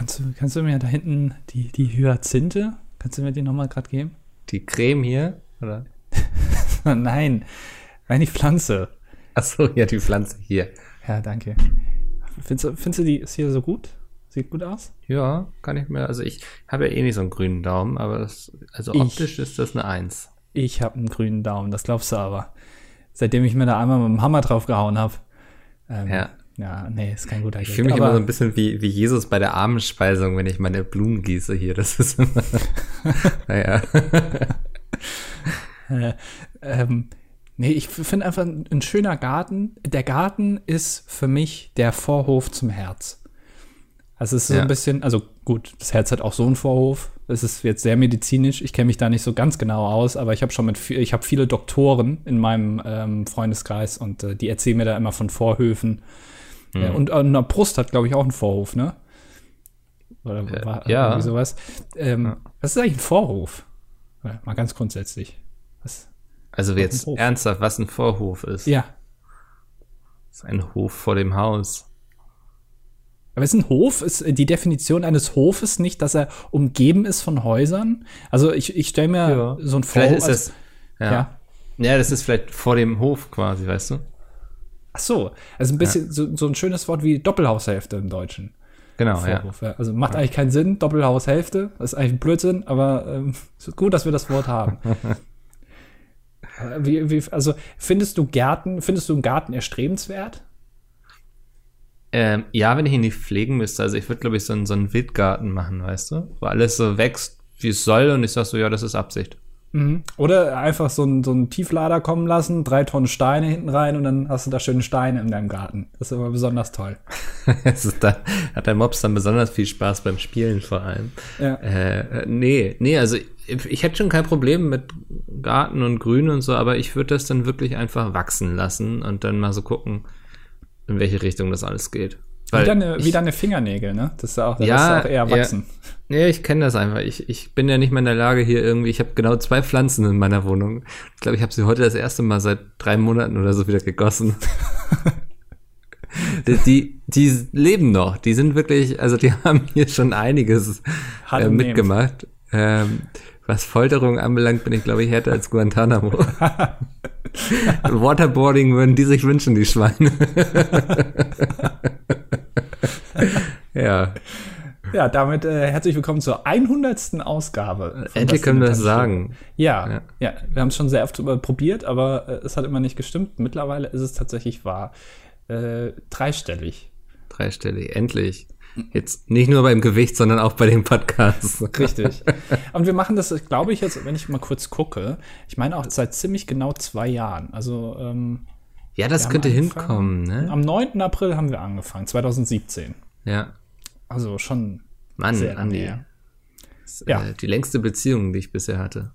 Kannst du, kannst du mir da hinten die, die Hyazinthe, kannst du mir die nochmal gerade geben? Die Creme hier, oder? Nein, nein, die Pflanze. Ach so, ja, die Pflanze hier. Ja, danke. Findest du, findest du die ist hier so gut? Sieht gut aus? Ja, kann ich mir. Also ich habe ja eh nicht so einen grünen Daumen, aber das, also Ich- optisch ist das eine Eins. Ich habe einen grünen Daumen, das glaubst du aber. Seitdem ich mir da einmal mit dem Hammer drauf gehauen habe. Ähm, Ja. Ja, nee, ist kein guter Ich fühle mich aber- immer so ein bisschen wie, wie Jesus bei der Abendspeisung, wenn ich meine Blumen gieße hier. Das ist immer. naja. Äh, ähm, nee, ich finde einfach ein, schöner Garten. Der Garten ist für mich der Vorhof zum Herz. Also es ist so Ja. ein bisschen, also gut, das Herz hat auch so einen Vorhof. Es ist jetzt sehr medizinisch. Ich kenne mich da nicht so ganz genau aus, aber ich habe schon mit, viel- ich habe viele Doktoren in meinem ähm, Freundeskreis und äh, die erzählen mir da immer von Vorhöfen. Mhm. Ja, und äh, eine Brust hat, glaube ich, auch einen Vorhof, ne? Oder Äh, war ja. irgendwie sowas. Ähm, Ja. Was ist eigentlich ein Vorhof? Ja, Mal ganz grundsätzlich. Was? Also jetzt Hof. ernsthaft, was ein Vorhof ist. Ja, Das ist ein Hof vor dem Haus. Aber ist ein Hof, ist äh, die Definition eines Hofes nicht, dass er umgeben ist von Häusern? Also ich, ich stelle mir so ein Vielleicht Vorhof. ist das. Ja. ja. ja. das ist vielleicht vor dem Hof quasi, weißt du? Ach so, also ein bisschen so, so ein schönes Wort wie Doppelhaushälfte im Deutschen. Genau, ja. Vorhof, ja. Also macht eigentlich keinen Sinn, Doppelhaushälfte, das ist eigentlich ein Blödsinn, aber ähm, gut, dass wir das Wort haben. Äh, wie, wie, also findest du Gärten, findest du einen Garten erstrebenswert? Ähm, ja, wenn ich ihn nicht pflegen müsste. Also ich würde, glaube ich, so einen, so einen Wildgarten machen, weißt du? Wo alles so wächst, wie es soll und ich sag so, ja, das ist Absicht. Mhm. Oder einfach so einen so einen Tieflader kommen lassen, drei Tonnen Steine hinten rein und dann hast du da schöne Steine in deinem Garten. Das ist immer besonders toll. Da, hat der Mops dann besonders viel Spaß beim Spielen vor allem. Ja. Äh, nee, nee, also ich, ich hätte schon kein Problem mit Garten und Grün und so, aber ich würde das dann wirklich einfach wachsen lassen und dann mal so gucken, in welche Richtung das alles geht. Wie deine, ich, wie deine Fingernägel, ne? Das ist ja auch, das Ja, ist auch eher ja. Nee, ich kenne das einfach. Ich, ich bin ja nicht mehr in der Lage hier irgendwie. Ich habe genau zwei Pflanzen in meiner Wohnung. Ich glaube, ich habe sie heute das erste Mal seit drei Monaten oder so wieder gegossen. die, die, die leben noch. Die sind wirklich, also die haben hier schon einiges äh, mitgemacht. Ähm, was Folterung anbelangt, bin ich, glaube ich, härter als Guantanamo. Waterboarding würden die sich wünschen, die Schweine. ja. Ja, damit äh, herzlich willkommen zur 100. Ausgabe. Endlich können wir das Dilettanten sagen. Ja, Ja. ja, wir haben es schon sehr oft probiert, aber äh, es hat immer nicht gestimmt. Mittlerweile ist es tatsächlich wahr. Äh, dreistellig. Dreistellig, endlich. Jetzt nicht nur beim Gewicht, sondern auch bei den Podcasts. Richtig. Und wir machen das, glaube ich, jetzt, wenn ich mal kurz gucke, ich meine auch seit ziemlich genau zwei Jahren. Also ähm, Ja, das könnte angefangen- hinkommen, ne? Am 9. April haben wir angefangen, 2017. Ja. Also schon Mann, sehr lange Andi. her. Das, Ja. äh, die längste Beziehung, die ich bisher hatte.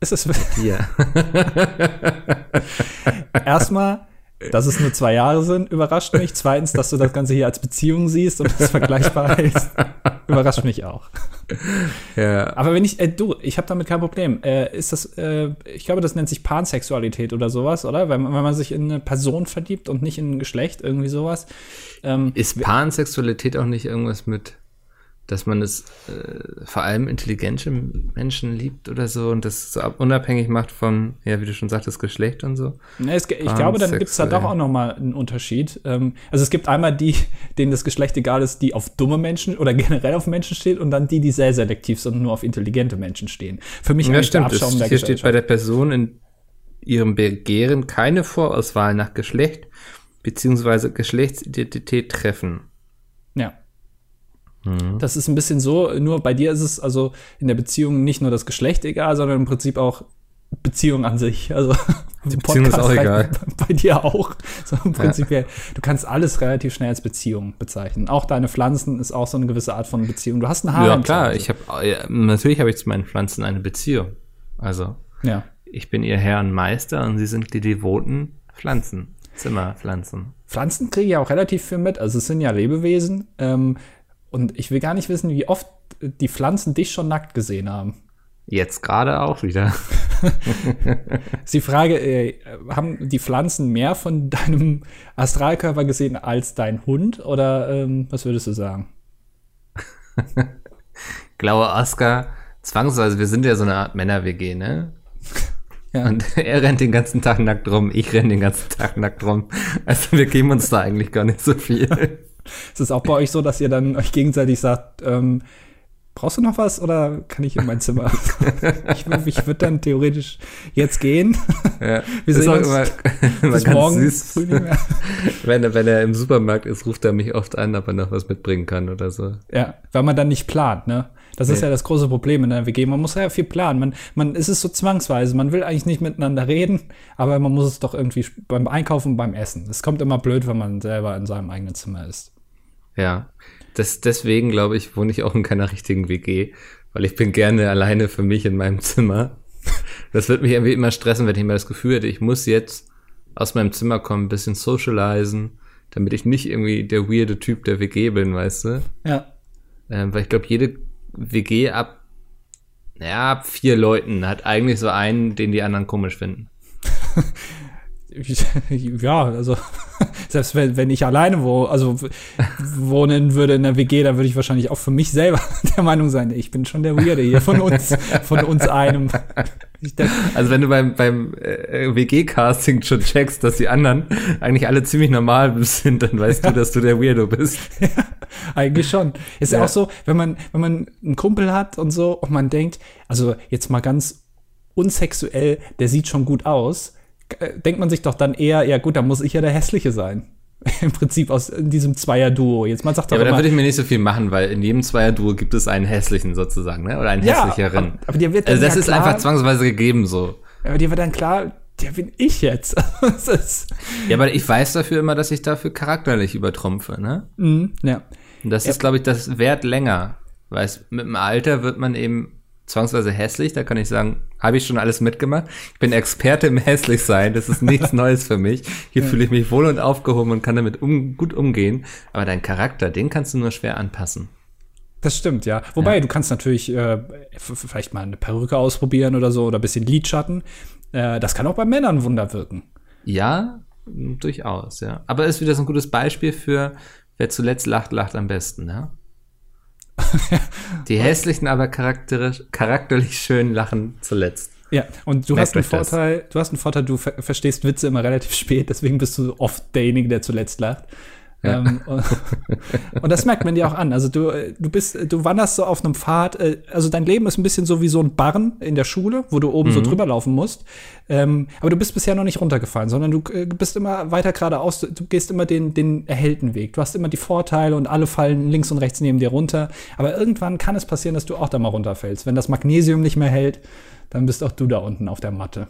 Ist es Hier. erstmal, dass es nur zwei Jahre sind, überrascht mich. Zweitens, dass du das Ganze hier als Beziehung siehst und das vergleichbar ist, überrascht mich auch. ja. Aber wenn ich, äh, du, ich habe damit kein Problem. Äh, ist das, äh, ich glaube, das nennt sich Pansexualität oder sowas, oder? Wenn, man- wenn man sich in eine Person verliebt und nicht in ein Geschlecht, irgendwie sowas. Ähm, Ist Pansexualität auch nicht irgendwas mit, dass man es äh, vor allem intelligente Menschen liebt oder so und das so ab- unabhängig macht von, ja, wie du schon sagtest, Geschlecht und so? Ne, es, ich glaube, dann gibt es da doch auch noch mal einen Unterschied. Ähm, also es gibt einmal die, denen das Geschlecht egal ist, die auf dumme Menschen oder generell auf Menschen stehen und dann die, die sehr selektiv sind und nur auf intelligente Menschen stehen. Für mich Ja, eigentlich der stimmt. Es, hier steht bei der Person in ihrem Begehren keine Vorauswahl nach Geschlecht beziehungsweise Geschlechtsidentität treffen. Ja. Das ist ein bisschen so, nur bei dir ist es also in der Beziehung nicht nur das Geschlecht egal, sondern im Prinzip auch Beziehung an sich. Also die Beziehung ist auch egal. Bei, bei dir auch. So im Prinzip, du kannst alles relativ schnell als Beziehung bezeichnen. Auch deine Pflanzen ist auch so eine gewisse Art von Beziehung. Du hast ein Haar. Ja, klar. Ich habe ja, natürlich habe ich zu meinen Pflanzen eine Beziehung. Also ja. ich bin ihr Herr und Meister und sie sind die devoten Pflanzen, Zimmerpflanzen. Pflanzen kriege ich ja auch relativ viel mit. Also es sind ja Lebewesen. Ähm, und ich will gar nicht wissen, wie oft die Pflanzen dich schon nackt gesehen haben. Jetzt gerade auch wieder. Ist die Frage, äh, haben die Pflanzen mehr von deinem Astralkörper gesehen als dein Hund? Oder ähm, was würdest du sagen? glaube, Oscar, zwangsweise, wir sind ja so eine Art Männer-WG, ne? Ja. Und er rennt den ganzen Tag nackt rum, ich renne den ganzen Tag nackt rum. Also wir geben uns da eigentlich gar nicht so viel. Ist es auch bei euch so, dass ihr dann euch gegenseitig sagt, ähm, brauchst du noch was oder kann ich in mein Zimmer? ich, ich würde dann theoretisch jetzt gehen. Ja, Wir sehen uns immer, immer bis morgen süß. früh nicht mehr. wenn, er, wenn er im Supermarkt ist, ruft er mich oft an, ob er noch was mitbringen kann oder so. Ja, weil man dann nicht plant, ne? Das nee. ist ja das große Problem in der WG. Man muss ja viel planen. Man, man ist es so zwangsweise. Man will eigentlich nicht miteinander reden, aber man muss es doch irgendwie beim Einkaufen und beim Essen. Es kommt immer blöd, wenn man selber in seinem eigenen Zimmer ist. Ja, das, deswegen glaube ich, wohne ich auch in keiner richtigen WG, weil ich bin gerne alleine für mich in meinem Zimmer. Das wird mich irgendwie immer stressen, wenn ich immer das Gefühl hätte, ich muss jetzt aus meinem Zimmer kommen, ein bisschen socialisen, damit ich nicht irgendwie der weirde Typ der WG bin, weißt du? Ja. Ähm, weil ich glaube, jede WG ab, ja, ab vier Leuten hat eigentlich so einen, den die anderen komisch finden. ja, also selbst wenn, wenn ich alleine wo, also wohnen würde in der WG, dann würde ich wahrscheinlich auch für mich selber der Meinung sein, ich bin schon der Weirde hier von uns, von uns einem. also wenn du beim, beim äh, WG-Casting schon checkst, dass die anderen eigentlich alle ziemlich normal sind, dann weißt du, dass du der Weirdo bist. Ja, eigentlich schon. Ist ja. ja auch so, wenn man, wenn man einen Kumpel hat und so und man denkt, also jetzt mal ganz unsexuell, der sieht schon gut aus denkt man sich doch dann eher, ja gut, dann muss ich ja der Hässliche sein. Im Prinzip aus diesem Zweier-Duo. Jetzt man sagt doch ja, aber da würde ich mir nicht so viel machen, weil in jedem Zweier-Duo gibt es einen hässlichen sozusagen, ne? Oder einen ja, hässlicheren. Aber, aber dir wird also das ja ist klar, einfach zwangsweise gegeben so. Aber dir wird dann klar, der bin ich jetzt. ja, aber ich weiß dafür immer, dass ich dafür charakterlich übertrumpfe, ne? Mhm, ja. Und das ja. ist, glaube ich, das Wert länger. Weil mit dem Alter wird man eben zwangsweise hässlich, da kann ich sagen, habe ich schon alles mitgemacht. Ich bin Experte im Hässlichsein, das ist nichts Neues für mich. Hier ja. fühle ich mich wohl und aufgehoben und kann damit um, gut umgehen. Aber dein Charakter, den kannst du nur schwer anpassen. Das stimmt, ja. Wobei, ja. du kannst natürlich äh, vielleicht mal eine Perücke ausprobieren oder so oder ein bisschen Lidschatten. Äh, das kann auch bei Männern Wunder wirken. Ja, durchaus, ja. Aber ist wieder so ein gutes Beispiel für, wer zuletzt lacht, lacht am besten, ja. Die hässlichen, aber charakterlich schön lachen zuletzt. Ja, und du Merkt hast einen Vorteil, das. du hast einen Vorteil, du ver verstehst Witze immer relativ spät, deswegen bist du oft derjenige, der zuletzt lacht. Ja. Ähm, und, und, das merkt man dir auch an. Also du, du bist, du wanderst so auf einem Pfad, äh, also dein Leben ist ein bisschen so wie so ein Barren in der Schule, wo du oben mhm. so drüber laufen musst. Ähm, aber du bist bisher noch nicht runtergefallen, sondern du äh, bist immer weiter geradeaus, du gehst immer den, den erhellten Weg. Du hast immer die Vorteile und alle fallen links und rechts neben dir runter. Aber irgendwann kann es passieren, dass du auch da mal runterfällst. Wenn das Magnesium nicht mehr hält, dann bist auch du da unten auf der Matte.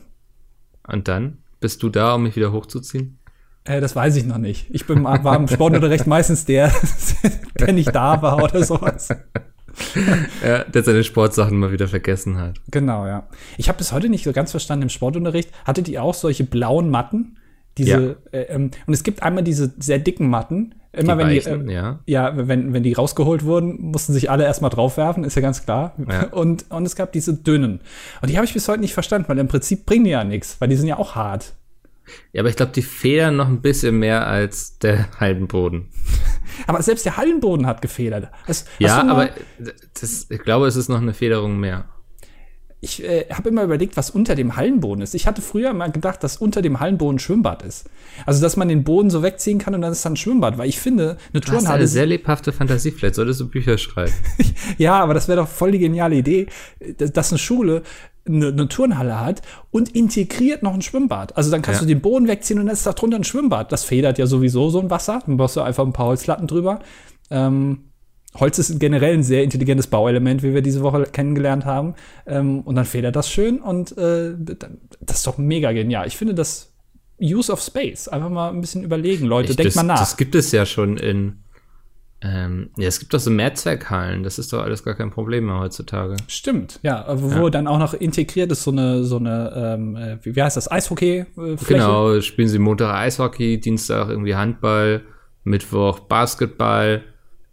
Und dann? Bist du da, um mich wieder hochzuziehen? Äh, das weiß ich noch nicht. Ich bin, war im Sportunterricht meistens der, der nicht da war oder sowas. ja, der seine Sportsachen mal wieder vergessen hat. Genau, ja. Ich habe bis heute nicht so ganz verstanden im Sportunterricht. Hattet ihr auch solche blauen Matten? Diese, ja. Äh, ähm, und es gibt einmal diese sehr dicken Matten. Immer die wenn weichen, die, äh, ja. ja, wenn, wenn die rausgeholt wurden, mussten sich alle erstmal draufwerfen, ist ja ganz klar. Ja. Und, und es gab diese dünnen. Und die habe ich bis heute nicht verstanden, weil im Prinzip bringen die ja nichts, weil die sind ja auch hart. Ja, aber ich glaube, die federn noch ein bisschen mehr als der Hallenboden. aber selbst der Hallenboden hat gefedert. Das, ja, aber das, ich glaube, es ist noch eine Federung mehr. Ich äh, habe immer überlegt, was unter dem Hallenboden ist. Ich hatte früher mal gedacht, dass unter dem Hallenboden Schwimmbad ist. Also, dass man den Boden so wegziehen kann und dann ist dann ein Schwimmbad. Weil ich finde, eine Turnhalle. Das ist eine sehr lebhafte Fantasie. Vielleicht solltest du Bücher schreiben. ja, aber das wäre doch voll die geniale Idee, dass eine Schule eine, eine Turnhalle hat und integriert noch ein Schwimmbad. Also dann kannst ja. du den Boden wegziehen und dann ist da drunter ein Schwimmbad. Das federt ja sowieso so ein Wasser. Dann brauchst du einfach ein paar Holzlatten drüber. Ähm, Holz ist generell ein sehr intelligentes Bauelement, wie wir diese Woche kennengelernt haben. Ähm, und dann federt das schön und äh, das ist doch mega genial. Ich finde das Use of Space. Einfach mal ein bisschen überlegen, Leute. Ich, Denkt das, mal nach. Das gibt es ja schon in ähm, ja, es gibt doch so Mehrzweckhallen, das ist doch alles gar kein Problem mehr heutzutage. Stimmt, ja, wo ja. dann auch noch integriert ist so eine, so eine, ähm, äh, wie heißt das, Eishockey? -Fläche? Genau, spielen sie Montag Eishockey, Dienstag irgendwie Handball, Mittwoch Basketball,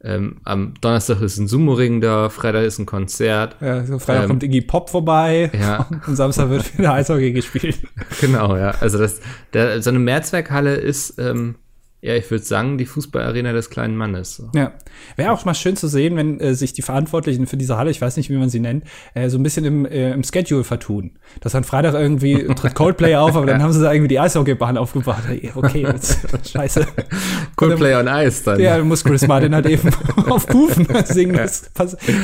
ähm, am Donnerstag ist ein Sumo-Ring da, Freitag ist ein Konzert. Ja, so Freitag ähm, kommt Iggy Pop vorbei ja. und Samstag wird wieder Eishockey gespielt. Genau, ja. Also das, der, so eine Mehrzweckhalle ist ähm, Ja, ich würde sagen, die Fußballarena des kleinen Mannes. So. Ja. Wäre auch mal schön zu sehen, wenn äh, sich die Verantwortlichen für diese Halle, ich weiß nicht, wie man sie nennt, äh, so ein bisschen im, äh, im Schedule vertun. Dass dann Freitag irgendwie tritt Coldplay auf, aber dann haben sie da irgendwie die Eishockeybahn aufgebaut. Okay, jetzt, scheiße. Coldplay on Ice dann. Ja, muss Chris Martin halt eben auf Kufen singen. Das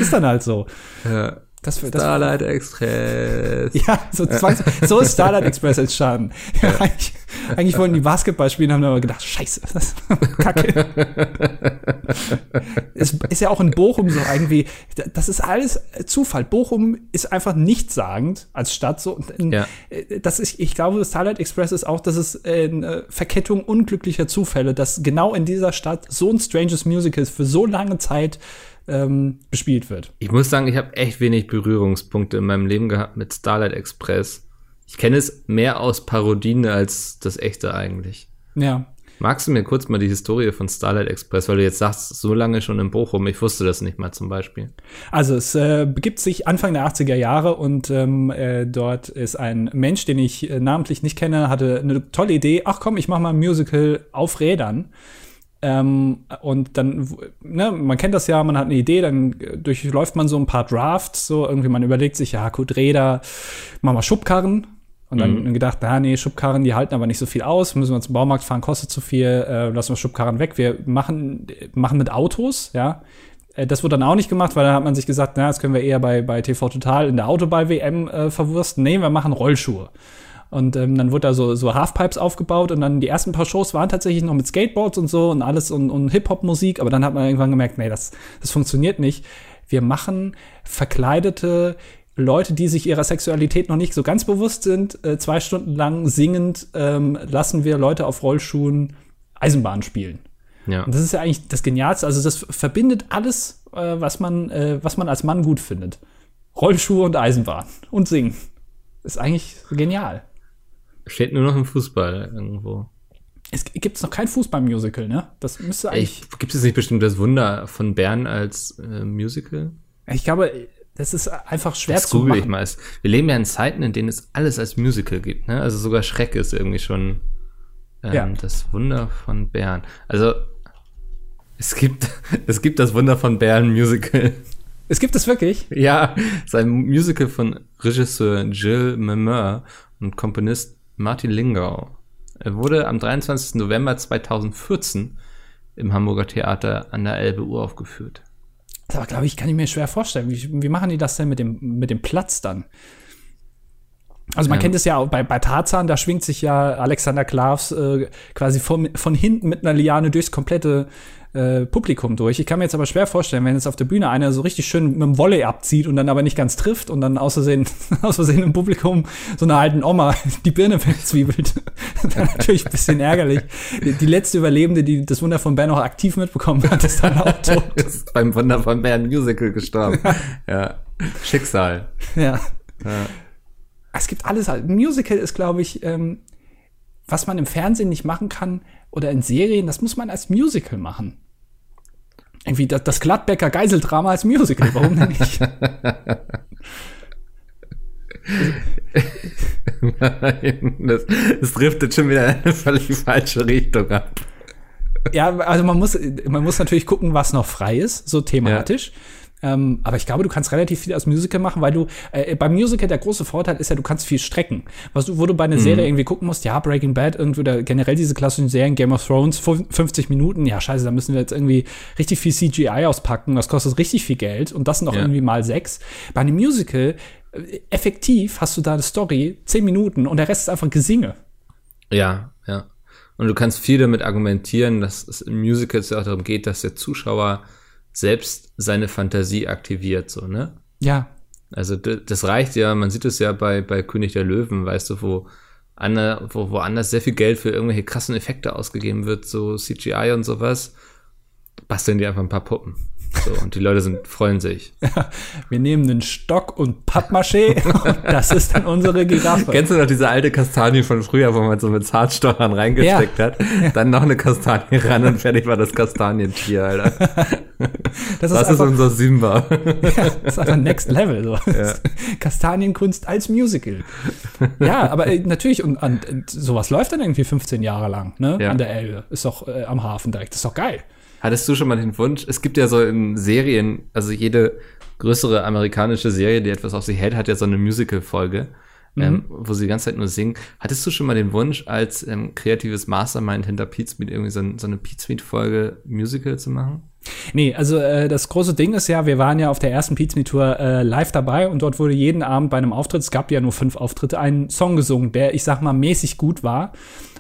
ist dann halt so. Ja. Das, das Starlight Express. Ja, so, zwangs, so ist Starlight Express entstanden. Ja, eigentlich, eigentlich wollten die Basketball spielen, haben aber gedacht, scheiße, das Kacke. es ist ja auch in Bochum so irgendwie, das ist alles Zufall. Bochum ist einfach nichtssagend als Stadt so. Ja. Das ist, ich glaube, Starlight Express ist auch, das ist eine Verkettung unglücklicher Zufälle, dass genau in dieser Stadt so ein stranges Musical für so lange Zeit ähm, bespielt wird. Ich muss sagen, ich habe echt wenig Berührungspunkte in meinem Leben gehabt mit Starlight Express. Ich kenne es mehr aus Parodien als das echte eigentlich. Ja. Magst du mir kurz mal die Historie von Starlight Express, weil du jetzt sagst, so lange schon in Bochum, ich wusste das nicht mal zum Beispiel. Also es äh, begibt sich Anfang der 80er Jahre und ähm, äh, dort ist ein Mensch, den ich äh, namentlich nicht kenne, hatte eine tolle Idee, ach komm, ich mach mal ein Musical auf Rädern. Ähm, und dann, ne, man kennt das ja, man hat eine Idee, dann durchläuft man so ein paar Drafts, so irgendwie, man überlegt sich, ja, gut, Räder, machen wir Schubkarren. Und dann mhm. gedacht, na, nee, Schubkarren, die halten aber nicht so viel aus, müssen wir zum Baumarkt fahren, kostet zu viel, äh, lassen wir Schubkarren weg. Wir machen, machen mit Autos, ja. Äh, das wurde dann auch nicht gemacht, weil dann hat man sich gesagt, na, das können wir eher bei, bei TV Total in der Autoball-WM äh, verwursten. Nee, wir machen Rollschuhe. Und ähm, dann wurde da so, so Halfpipes aufgebaut und dann die ersten paar Shows waren tatsächlich noch mit Skateboards und so und alles und, und Hip-Hop-Musik, aber dann hat man irgendwann gemerkt, nee, das, das funktioniert nicht. Wir machen verkleidete Leute, die sich ihrer Sexualität noch nicht so ganz bewusst sind, äh, zwei Stunden lang singend ähm, lassen wir Leute auf Rollschuhen Eisenbahn spielen. Ja. Und das ist ja eigentlich das Genialste. Also das verbindet alles, äh, was man, äh, was man als Mann gut findet. Rollschuhe und Eisenbahn und Singen. Ist eigentlich genial. Steht nur noch im Fußball irgendwo. Es gibt noch kein Fußballmusical, ne? Das müsste eigentlich. Gibt es nicht bestimmt das Wunder von Bern als äh, Musical? Ich glaube, das ist einfach schwer das zu machen. Ich mal. Wir leben ja in Zeiten, in denen es alles als Musical gibt, ne? Also sogar Schreck ist irgendwie schon ähm, ja. das Wunder von Bern. Also es gibt, es gibt das Wunder von Bern Musical. Es gibt es wirklich? Ja, es ist ein Musical von Regisseur Jill Memeur und Komponist Martin Lingau. Er wurde am 23. November 2014 im Hamburger Theater an der Elbe uraufgeführt. Aber glaube ich, kann ich mir schwer vorstellen. Wie, wie machen die das denn mit dem, mit dem Platz dann? Also man ähm, kennt es ja auch bei, bei Tarzan, da schwingt sich ja Alexander Klavs äh, quasi von, von hinten mit einer Liane durchs komplette äh, Publikum durch. Ich kann mir jetzt aber schwer vorstellen, wenn jetzt auf der Bühne einer so richtig schön mit dem Volley abzieht und dann aber nicht ganz trifft und dann aus Versehen, aus Versehen im Publikum so einer alten Oma die Birne wegzwiebelt. dann natürlich ein bisschen ärgerlich. Die, die, letzte Überlebende, die das Wunder von Bern noch aktiv mitbekommen hat, ist dann auch tot. ist beim Wunder von Bern Musical gestorben. ja. Schicksal. Ja. ja. Es gibt alles. Musical ist, glaube ich, ähm, was man im Fernsehen nicht machen kann, oder in Serien, das muss man als Musical machen. Irgendwie das, das Gladbecker Geiseldrama als Musical, warum denn nicht? Nein, das, das driftet schon wieder in eine völlig falsche Richtung ab. Ja, also man muss, man muss natürlich gucken, was noch frei ist, so thematisch. Ja. Ähm, aber ich glaube, du kannst relativ viel als Musical machen, weil du äh, beim Musical der große Vorteil ist ja, du kannst viel strecken. Was du, wo du bei einer mhm. Serie irgendwie gucken musst, ja, Breaking Bad, irgendwie oder generell diese klassischen Serien, Game of Thrones, 50 Minuten, ja, scheiße, da müssen wir jetzt irgendwie richtig viel CGI auspacken, das kostet richtig viel Geld und das noch ja. irgendwie mal sechs. Bei einem Musical, äh, effektiv hast du da eine Story, 10 Minuten und der Rest ist einfach Gesinge. Ja, ja. Und du kannst viel damit argumentieren, dass es in Musicals ja auch darum geht, dass der Zuschauer selbst seine Fantasie aktiviert, so, ne? Ja. Also das reicht ja, man sieht es ja bei, bei König der Löwen, weißt du, wo, ander, wo woanders sehr viel Geld für irgendwelche krassen Effekte ausgegeben wird, so CGI und sowas, basteln die einfach ein paar Puppen. So, und die Leute sind, freuen sich. Wir nehmen einen Stock und Pappmaché und das ist dann unsere Giraffe. Kennst du noch diese alte Kastanie von früher, wo man so mit Zartstochern reingesteckt Ja. hat? Dann noch eine Kastanie ran und fertig war das Kastanientier, Alter. Das ist, Das ist einfach, unser Simba. ja, das ist einfach Next Level. So. Kastanienkunst als Musical. Ja, aber äh, natürlich, und, und, sowas läuft dann irgendwie 15 Jahre lang, ne? Ja. An der Elbe. Ist doch äh, am Hafen direkt. Das ist doch geil. Hattest du schon mal den Wunsch? Es gibt ja so in Serien, also jede größere amerikanische Serie, die etwas auf sich hält, hat ja so eine Musical-Folge, ähm, wo sie die ganze Zeit nur singen. Hattest du schon mal den Wunsch, als ähm, kreatives Mastermind hinter Pizmeet irgendwie so, so eine Pizmeet-Folge Musical zu machen? Nee, also äh, das große Ding ist ja, wir waren ja auf der ersten Pizza Tour äh, live dabei und dort wurde jeden Abend bei einem Auftritt, es gab ja nur fünf Auftritte, ein Song gesungen, der, ich sag mal, mäßig gut war.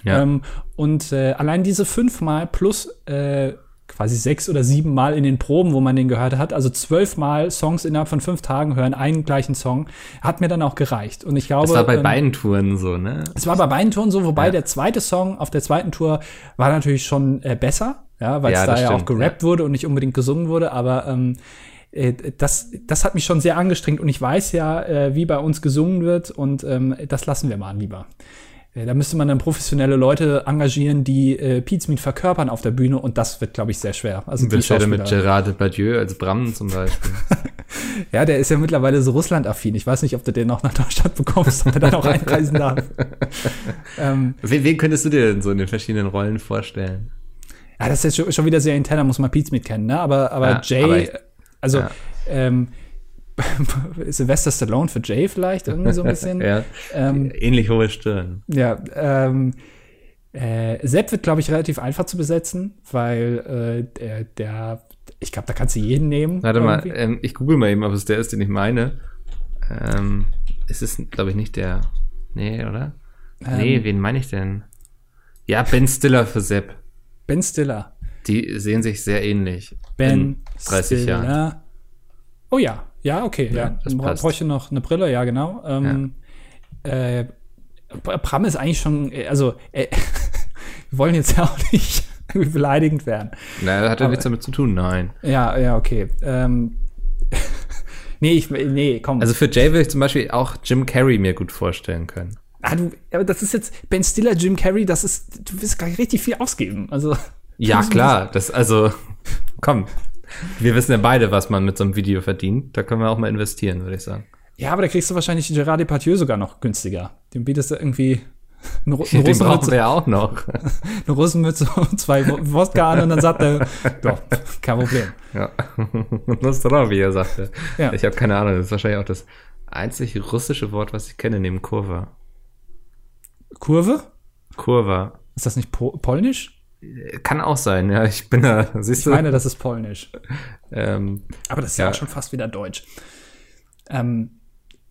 Ja. Ähm, und äh, allein diese fünfmal plus äh, quasi sechs oder sieben Mal in den Proben, wo man den gehört hat, also zwölfmal Songs innerhalb von fünf Tagen hören, einen gleichen Song, hat mir dann auch gereicht. Und ich glaube, Das war bei ähm, beiden Touren so, ne? es war bei beiden Touren so, wobei Ja. der zweite Song auf der zweiten Tour war natürlich schon äh, besser, ja, weil es Ja, da ja auch gerappt wurde und nicht unbedingt gesungen wurde, aber ähm, äh, das, das hat mich schon sehr angestrengt und ich weiß ja, äh, wie bei uns gesungen wird und ähm, das lassen wir mal lieber. Äh, Da müsste man dann professionelle Leute engagieren, die äh, Pizmeet verkörpern auf der Bühne und das wird, glaube ich, sehr schwer. Also die Beschwerde mit Gerard Depardieu als Bram zum Beispiel. ja, der ist ja mittlerweile so Russland-affin. Ich weiß nicht, ob du den noch nach Deutschland bekommst, ob er dann auch einreisen darf. ähm, wen, wen könntest du dir denn so in den verschiedenen Rollen vorstellen? Ja, das ist jetzt schon, wieder sehr intern, da muss man Smith kennen, ne? Aber, aber Ja, Jay, aber ich- also ja. ähm, Sylvester Stallone für Jay vielleicht irgendwie so ein bisschen. ja, ähm, ähnlich hohe Stirn. ja, ähm, äh, Sepp wird, glaube ich, relativ einfach zu besetzen, weil äh, der, der ich glaube, da kannst du jeden nehmen. Warte mal, irgendwie. ähm, ich google mal eben, ob es der ist, den ich meine. Ähm, es ist, glaube ich, nicht der. Nee, oder? nee, Ähm. wen meine ich denn? Ja, Ben Stiller für Sepp. Ben Stiller. Die sehen sich sehr ähnlich. Ben in 30 Stiller. Jahren. Oh ja, ja, okay, ja. Ja, das Bra- passt. Bräuchte noch eine Brille, ja, genau. Ähm, äh, Bram ist eigentlich schon, äh, also, äh, wir wollen jetzt ja auch nicht beleidigend werden. Na, hat ja nichts damit zu tun, nein. Ja, ja, okay. Ähm, nee, ich, nee, komm. Also für Jay würde ich zum Beispiel auch Jim Carrey mir gut vorstellen können. ah, du, aber das ist jetzt Ben Stiller, Jim Carrey, das ist, du wirst gar nicht richtig viel ausgeben. Also, Ja, klar, das, also, komm. Wir wissen ja beide, was man mit so einem Video verdient. Da können wir auch mal investieren, würde ich sagen. ja, aber da kriegst du wahrscheinlich Gerard Depardieu sogar noch günstiger. Dem bietest du irgendwie eine, Ru- eine Den brauchen Rosenmütze, wir ja auch noch. eine Rosenmütze und zwei Wo- Wodka an und dann sagt er, ja, kein Problem. Ja. Nostra, wie er sagte. Ja. Ich habe keine Ahnung, das ist wahrscheinlich auch das einzige russische Wort, was ich kenne, neben Kurva. Kurve? Kurva. Ist das nicht po polnisch? Kann auch sein, ja. Ich bin da, siehst Ich du? meine, das ist polnisch. ähm, Aber das ist ja, Ja. auch schon fast wieder deutsch. Ähm,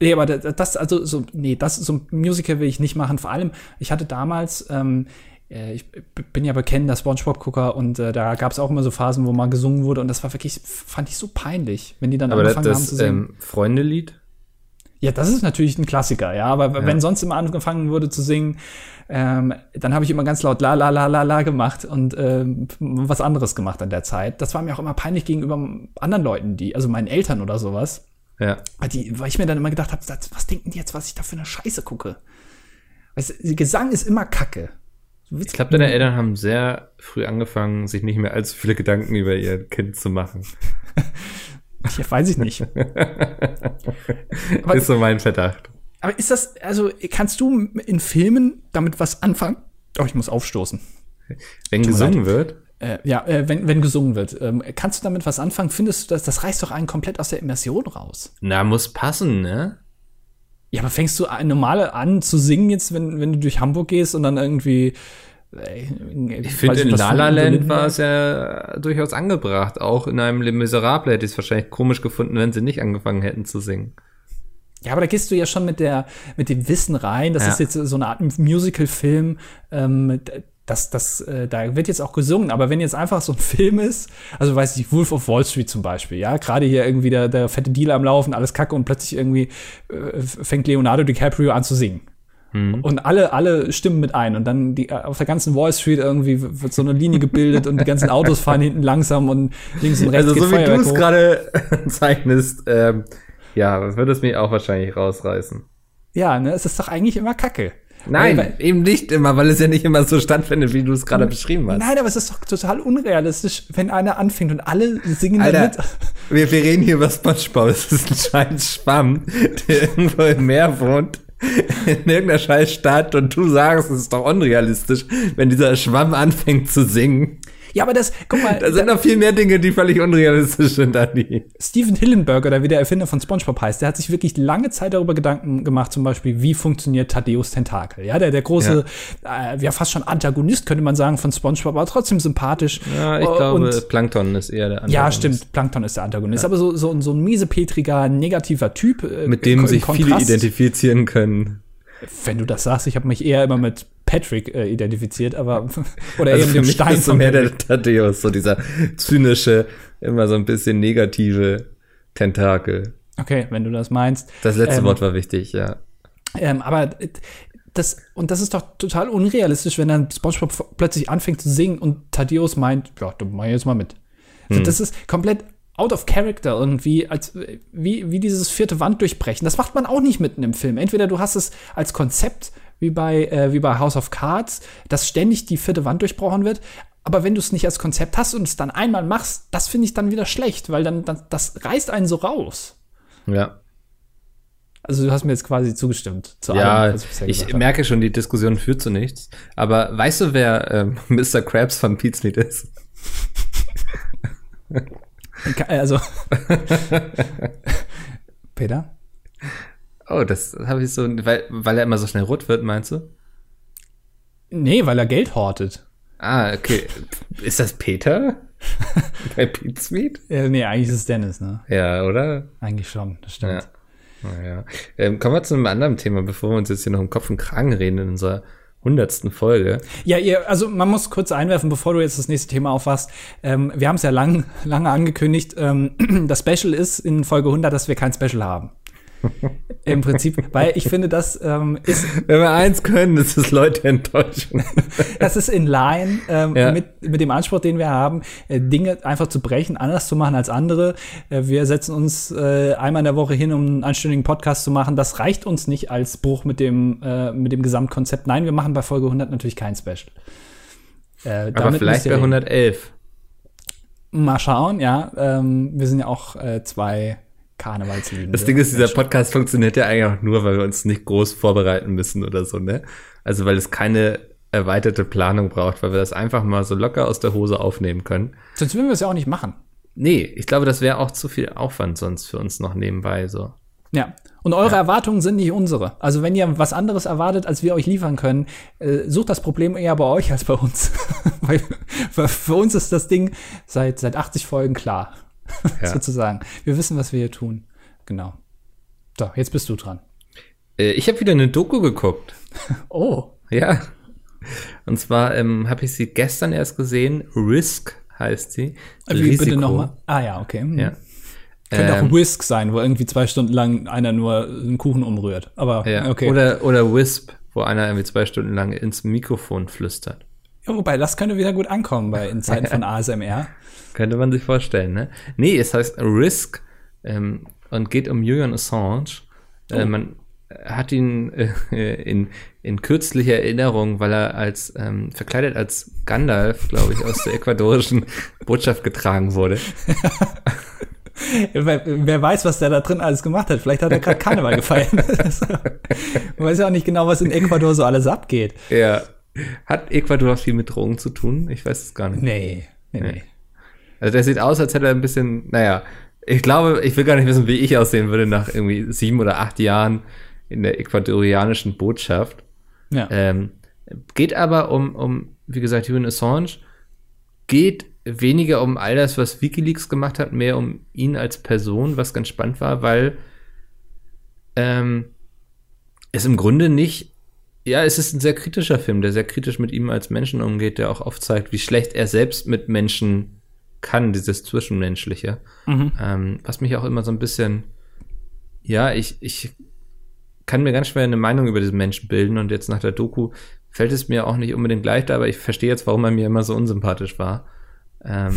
nee, aber da- das, also so, nee, das so ein Musical will ich nicht machen. Vor allem, ich hatte damals, ähm, äh, ich bin ja bekennender Spongebob-Gucker und äh, da gab es auch immer so Phasen, wo mal gesungen wurde und das war wirklich, fand ich so peinlich, wenn die dann aber das, angefangen haben zu das singen. ähm, Freunde-Lied? Ja, das ist natürlich ein Klassiker, ja. Aber Ja. wenn sonst immer angefangen wurde zu singen, ähm, dann habe ich immer ganz laut la la la la la gemacht und ähm, was anderes gemacht an der Zeit. Das war mir auch immer peinlich gegenüber anderen Leuten, die, also meinen Eltern oder sowas. Ja. Weil, die, weil ich mir dann immer gedacht habe, was denken die jetzt, was ich da für eine Scheiße gucke? Weißt du, Gesang ist immer Kacke. Ich glaube, deine Eltern haben sehr früh angefangen, sich nicht mehr allzu viele Gedanken über ihr Kind zu machen. Ja, weiß ich nicht. Aber- ist so mein Verdacht. Aber ist das, also kannst du in Filmen damit was anfangen? Oh, ich muss aufstoßen. Wenn Tut gesungen wird, Äh, ja, äh, wenn, wenn gesungen wird. Ähm, kannst du damit was anfangen? Findest du das, das reißt doch einen komplett aus der Immersion raus. na, muss passen, ne? Ja, aber fängst du normal an zu singen jetzt, wenn, wenn du durch Hamburg gehst und dann irgendwie. Äh, Ich finde, in La La Land war es ja durchaus angebracht. Auch in einem Les Miserables hätte ich es wahrscheinlich komisch gefunden, wenn sie nicht angefangen hätten zu singen. Ja, aber da gehst du ja schon mit der, mit dem Wissen rein. Das Ja. ist jetzt so eine Art Musical-Film. Ähm, das, das, äh, da wird jetzt auch gesungen. Aber wenn jetzt einfach so ein Film ist, also weiß ich, Wolf of Wall Street zum Beispiel, ja, gerade hier irgendwie der, der fette Deal am Laufen, alles Kacke und plötzlich irgendwie äh, fängt Leonardo DiCaprio an zu singen. Mhm. Und alle, alle stimmen mit ein. Und dann die, auf der ganzen Wall Street irgendwie wird so eine Linie gebildet und die ganzen Autos fahren hinten langsam und links und rechts. Also so wie du es gerade zeichnest, ähm, ja, würde es mich auch wahrscheinlich rausreißen. Ja, ne, es ist doch eigentlich immer Kacke. Nein, weil, eben nicht immer, weil es ja nicht immer so stattfindet, wie du es gerade beschrieben hast. Nein, aber es ist doch total unrealistisch, wenn einer anfängt und alle singen Alter, damit. Wir, wir reden hier über SpongeBob. Es ist ein scheiß Schwamm, der irgendwo im Meer wohnt in irgendeiner scheiß Stadt und du sagst, es ist doch unrealistisch, wenn dieser Schwamm anfängt zu singen. Ja, aber das, guck mal. Da sind noch viel mehr Dinge, die völlig unrealistisch sind, Dani. Steven Hillenberg, oder wie der Erfinder von SpongeBob heißt, der hat sich wirklich lange Zeit darüber Gedanken gemacht, zum Beispiel, wie funktioniert Thaddeus Tentakel. Ja, der, der große, ja. Äh, ja, fast schon Antagonist, könnte man sagen, von SpongeBob, aber trotzdem sympathisch. Ja, ich glaube, und, Plankton ist eher der Antagonist. Ja, stimmt, Plankton ist der Antagonist. Ja. Aber so, so, so ein miesepetriger, negativer Typ. Äh, mit dem sich viele identifizieren können. Wenn du das sagst, ich habe mich eher immer mit Patrick äh, identifiziert, aber oder also eben dem Stein ist so mehr der Thaddeus, so dieser zynische, immer so ein bisschen negative Tentakel. Okay, wenn du das meinst. Das letzte ähm, Wort war wichtig, ja. Ähm, aber das, und das ist doch total unrealistisch, wenn dann SpongeBob plötzlich anfängt zu singen und Thaddeus meint, ja, du mach jetzt mal mit. Hm. Das ist komplett out of character irgendwie, als wie, wie dieses vierte Wand durchbrechen. Das macht man auch nicht mitten im Film. Entweder du hast es als Konzept wie bei, äh, wie bei House of Cards, dass ständig die vierte Wand durchbrochen wird. Aber wenn du es nicht als Konzept hast und es dann einmal machst, das finde ich dann wieder schlecht, weil dann, dann das reißt einen so raus. Ja. Also du hast mir jetzt quasi zugestimmt. Zu ja, allem, ich, ich merke schon, die Diskussion führt zu nichts. Aber weißt du, wer ähm, Mr. Krabs von Pete's Meat ist? also Peter? Oh, das habe ich so, weil, weil er immer so schnell rot wird, meinst du? Nee, weil er Geld hortet. Ah, okay. Ist das Peter? Bei Pete Sweet? Ja, nee, eigentlich ist es Dennis, ne? Ja, oder? Eigentlich schon, das stimmt. Ja. Naja. Ähm, kommen wir zu einem anderen Thema, bevor wir uns jetzt hier noch im Kopf und Kragen reden in unserer hundertsten Folge. Ja, ihr, also man muss kurz einwerfen, bevor du jetzt das nächste Thema aufwachst. Ähm, wir haben es ja lang, lange angekündigt. Ähm, das Special ist in Folge 100, dass wir kein Special haben. Im Prinzip, weil ich finde, das ähm, ist. Wenn wir eins können, ist es Leute enttäuschen. das ist in line ähm, ja. mit, mit dem Anspruch, den wir haben, äh, Dinge einfach zu brechen, anders zu machen als andere. Äh, wir setzen uns äh, einmal in der Woche hin, um einen anständigen Podcast zu machen. Das reicht uns nicht als Bruch mit dem, äh, mit dem Gesamtkonzept. Nein, wir machen bei Folge 100 natürlich kein Special. Äh, Aber vielleicht bei 111. Mal schauen, ja. Ähm, wir sind ja auch äh, zwei Karnevalslieben. Das Ding ist, dieser Podcast funktioniert ja eigentlich auch nur, weil wir uns nicht groß vorbereiten müssen oder so, ne? Also weil es keine erweiterte Planung braucht, weil wir das einfach mal so locker aus der Hose aufnehmen können. Sonst würden wir es ja auch nicht machen. Nee, ich glaube, das wäre auch zu viel Aufwand sonst für uns noch nebenbei so. Ja. Und eure ja. Erwartungen sind nicht unsere. Also wenn ihr was anderes erwartet, als wir euch liefern können, äh, sucht das Problem eher bei euch als bei uns. Weil für uns ist das Ding seit, seit 80 Folgen klar. ja. sozusagen. Wir wissen, was wir hier tun. Genau. So, jetzt bist du dran. Äh, ich habe wieder eine Doku geguckt. oh. Ja. Und zwar ähm, habe ich sie gestern erst gesehen. Risk heißt sie. Wie Risiko. bitte nochmal? Ah ja, okay. Hm. Ja. Könnte ähm, auch Whisk sein, wo irgendwie zwei Stunden lang einer nur einen Kuchen umrührt. Aber ja. okay. Oder, oder Wisp, wo einer irgendwie zwei Stunden lang ins Mikrofon flüstert. Ja, wobei, das könnte wieder gut ankommen bei in Zeiten von ASMR. Könnte man sich vorstellen, ne? Nee, es heißt Risk ähm, und geht um Julian Assange. Äh, oh. Man hat ihn äh, in, in kürzlicher Erinnerung, weil er als ähm, verkleidet als Gandalf, glaube ich, aus der ecuadorischen Botschaft getragen wurde. Wer weiß, was der da drin alles gemacht hat. Vielleicht hat er gerade Karneval gefeiert. Man weiß ja auch nicht genau, was in Ecuador so alles abgeht. Ja. Hat Ecuador viel mit Drogen zu tun? Ich weiß es gar nicht. Nee, nee, nee. Also der sieht aus, als hätte er ein bisschen, naja, ich glaube, ich will gar nicht wissen, wie ich aussehen würde nach irgendwie sieben oder acht Jahren in der ecuadorianischen Botschaft. Ja. Ähm, geht aber um, um, wie gesagt, Julian Assange, geht weniger um all das, was Wikileaks gemacht hat, mehr um ihn als Person, was ganz spannend war, weil ähm, es im Grunde nicht, ja, es ist ein sehr kritischer Film, der sehr kritisch mit ihm als Menschen umgeht, der auch aufzeigt, wie schlecht er selbst mit Menschen kann, dieses Zwischenmenschliche. Mhm. Ähm, was mich auch immer so ein bisschen, ja, ich, ich kann mir ganz schwer eine Meinung über diesen Menschen bilden und jetzt nach der Doku fällt es mir auch nicht unbedingt leichter, aber ich verstehe jetzt, warum er mir immer so unsympathisch war. Ähm,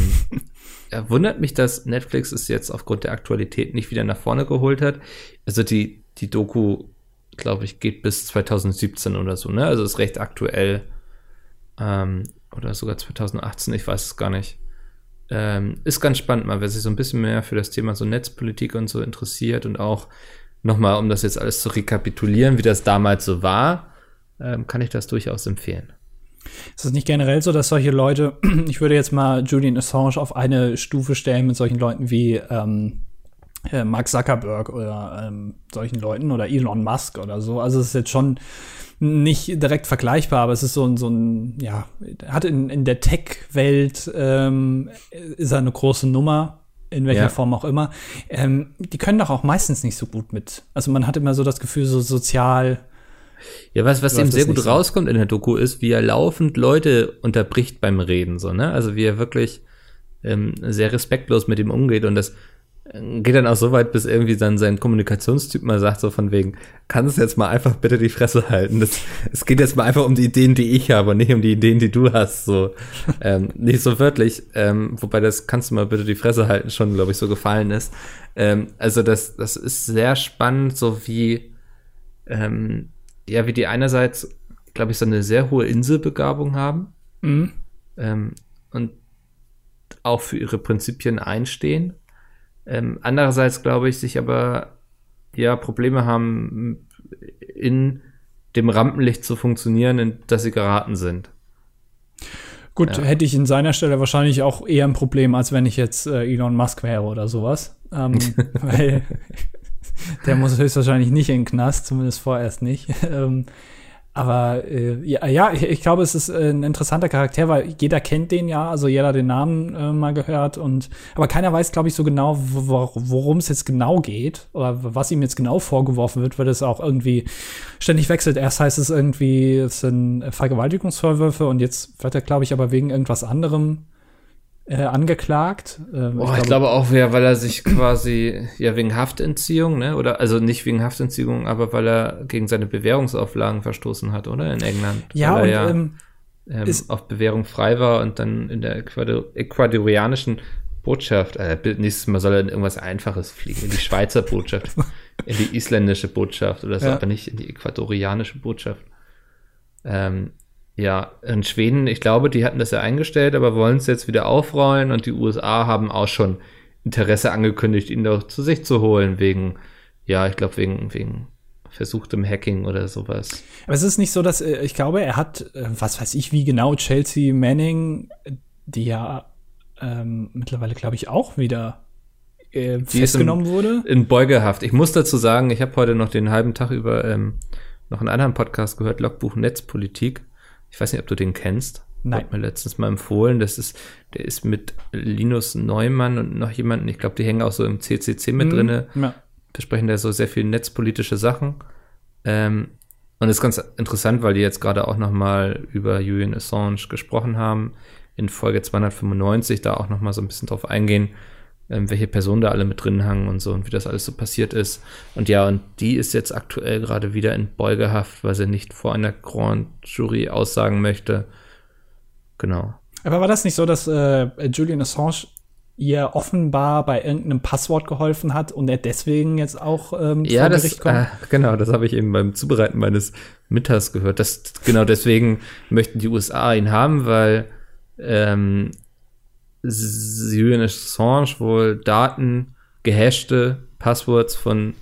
er wundert mich, dass Netflix es jetzt aufgrund der Aktualität nicht wieder nach vorne geholt hat. Also die, die Doku, glaube ich, geht bis 2017 oder so, ne? Also ist recht aktuell. Ähm, oder sogar 2018, ich weiß es gar nicht. Ähm, ist ganz spannend mal, wer sich so ein bisschen mehr für das Thema so Netzpolitik und so interessiert und auch nochmal, um das jetzt alles zu rekapitulieren, wie das damals so war, ähm, kann ich das durchaus empfehlen. Ist es nicht generell so, dass solche Leute, ich würde jetzt mal Julian Assange auf eine Stufe stellen mit solchen Leuten wie ähm, äh, Mark Zuckerberg oder ähm, solchen Leuten oder Elon Musk oder so. Also es ist jetzt schon nicht direkt vergleichbar, aber es ist so ein, so ein ja, hat in, in der Tech-Welt ähm, ist er eine große Nummer, in welcher ja. Form auch immer. Ähm, die können doch auch meistens nicht so gut mit. Also man hat immer so das Gefühl, so sozial ja, was, was eben sehr gut so. rauskommt in der Doku ist, wie er laufend Leute unterbricht beim Reden, so, ne? Also wie er wirklich ähm, sehr respektlos mit ihm umgeht und das geht dann auch so weit, bis irgendwie dann sein Kommunikationstyp mal sagt, so von wegen, kannst du jetzt mal einfach bitte die Fresse halten. Das, es geht jetzt mal einfach um die Ideen, die ich habe und nicht um die Ideen, die du hast. So ähm, nicht so wörtlich, ähm, wobei das kannst du mal bitte die Fresse halten schon, glaube ich, so gefallen ist. Ähm, also das, das ist sehr spannend, so wie ähm, ja, wie die einerseits, glaube ich, so eine sehr hohe Inselbegabung haben mhm. ähm, und auch für ihre Prinzipien einstehen. Ähm, andererseits glaube ich, sich aber ja Probleme haben, in dem Rampenlicht zu funktionieren, in das sie geraten sind. Gut, ja. hätte ich in seiner Stelle wahrscheinlich auch eher ein Problem, als wenn ich jetzt äh, Elon Musk wäre oder sowas. Ähm, weil der muss höchstwahrscheinlich nicht in den Knast, zumindest vorerst nicht. Ähm, aber äh, ja, ja ich, glaube, es ist äh, ein interessanter Charakter, weil jeder kennt den ja, also jeder den Namen äh, mal gehört und aber keiner weiß, glaube ich, so genau, worum es jetzt genau geht oder was ihm jetzt genau vorgeworfen wird, weil es auch irgendwie ständig wechselt. Erst heißt es irgendwie, es sind Vergewaltigungsvorwürfe und jetzt wird er, glaube ich, aber wegen irgendwas anderem äh, angeklagt. Ähm, oh, ich, glaube, ich, glaube, auch, ja, weil er sich quasi, ja, wegen Haftentziehung, ne? Oder also nicht wegen Haftentziehung, aber weil er gegen seine Bewährungsauflagen verstoßen hat, oder? In England. Ja, weil und, ja ähm, ähm, auf Bewährung frei war und dann in der Ecuador ecuadorianischen Botschaft, äh, nächstes Mal soll er in irgendwas Einfaches fliegen, in die Schweizer Botschaft, in die isländische Botschaft oder so, ja. aber nicht in die ecuadorianische Botschaft. Ähm, ja, in Schweden, ich glaube, die hatten das ja eingestellt, aber wollen es jetzt wieder aufrollen und die USA haben auch schon Interesse angekündigt, ihn doch zu sich zu holen, wegen, ja, ich glaube, wegen, wegen versuchtem Hacking oder sowas. Aber es ist nicht so, dass, äh, ich glaube, er hat, äh, was weiß ich, wie genau Chelsea Manning, die ja ähm, mittlerweile, glaube ich, auch wieder äh, festgenommen in, wurde. In Beugehaft. Ich muss dazu sagen, ich habe heute noch den halben Tag über ähm, noch einen anderen Podcast gehört, Logbuch Netzpolitik. Ich weiß nicht, ob du den kennst. Nein. Hat mir letztens mal empfohlen. Das ist, der ist mit Linus Neumann und noch jemanden. Ich glaube, die hängen auch so im CCC mit mhm. drinne. Ja. Besprechen da so sehr viel netzpolitische Sachen. Ähm, und ist ganz interessant, weil die jetzt gerade auch noch mal über Julian Assange gesprochen haben. In Folge 295 da auch noch mal so ein bisschen drauf eingehen, ähm, welche Personen da alle mit drin hangen und so und wie das alles so passiert ist. Und ja, und die ist jetzt aktuell gerade wieder in Beugehaft, weil sie nicht vor einer Grand Jury aussagen möchte. Genau. Aber war das nicht so, dass äh, Julian Assange ihr offenbar bei irgendeinem Passwort geholfen hat und er deswegen jetzt auch ähm, ja, vor das, Gericht kommt? Äh, genau, das habe ich eben beim Zubereiten meines Mittags gehört. Das, genau deswegen möchten die USA ihn haben, weil ähm, Julian Assange wohl Daten, gehashte Passwords von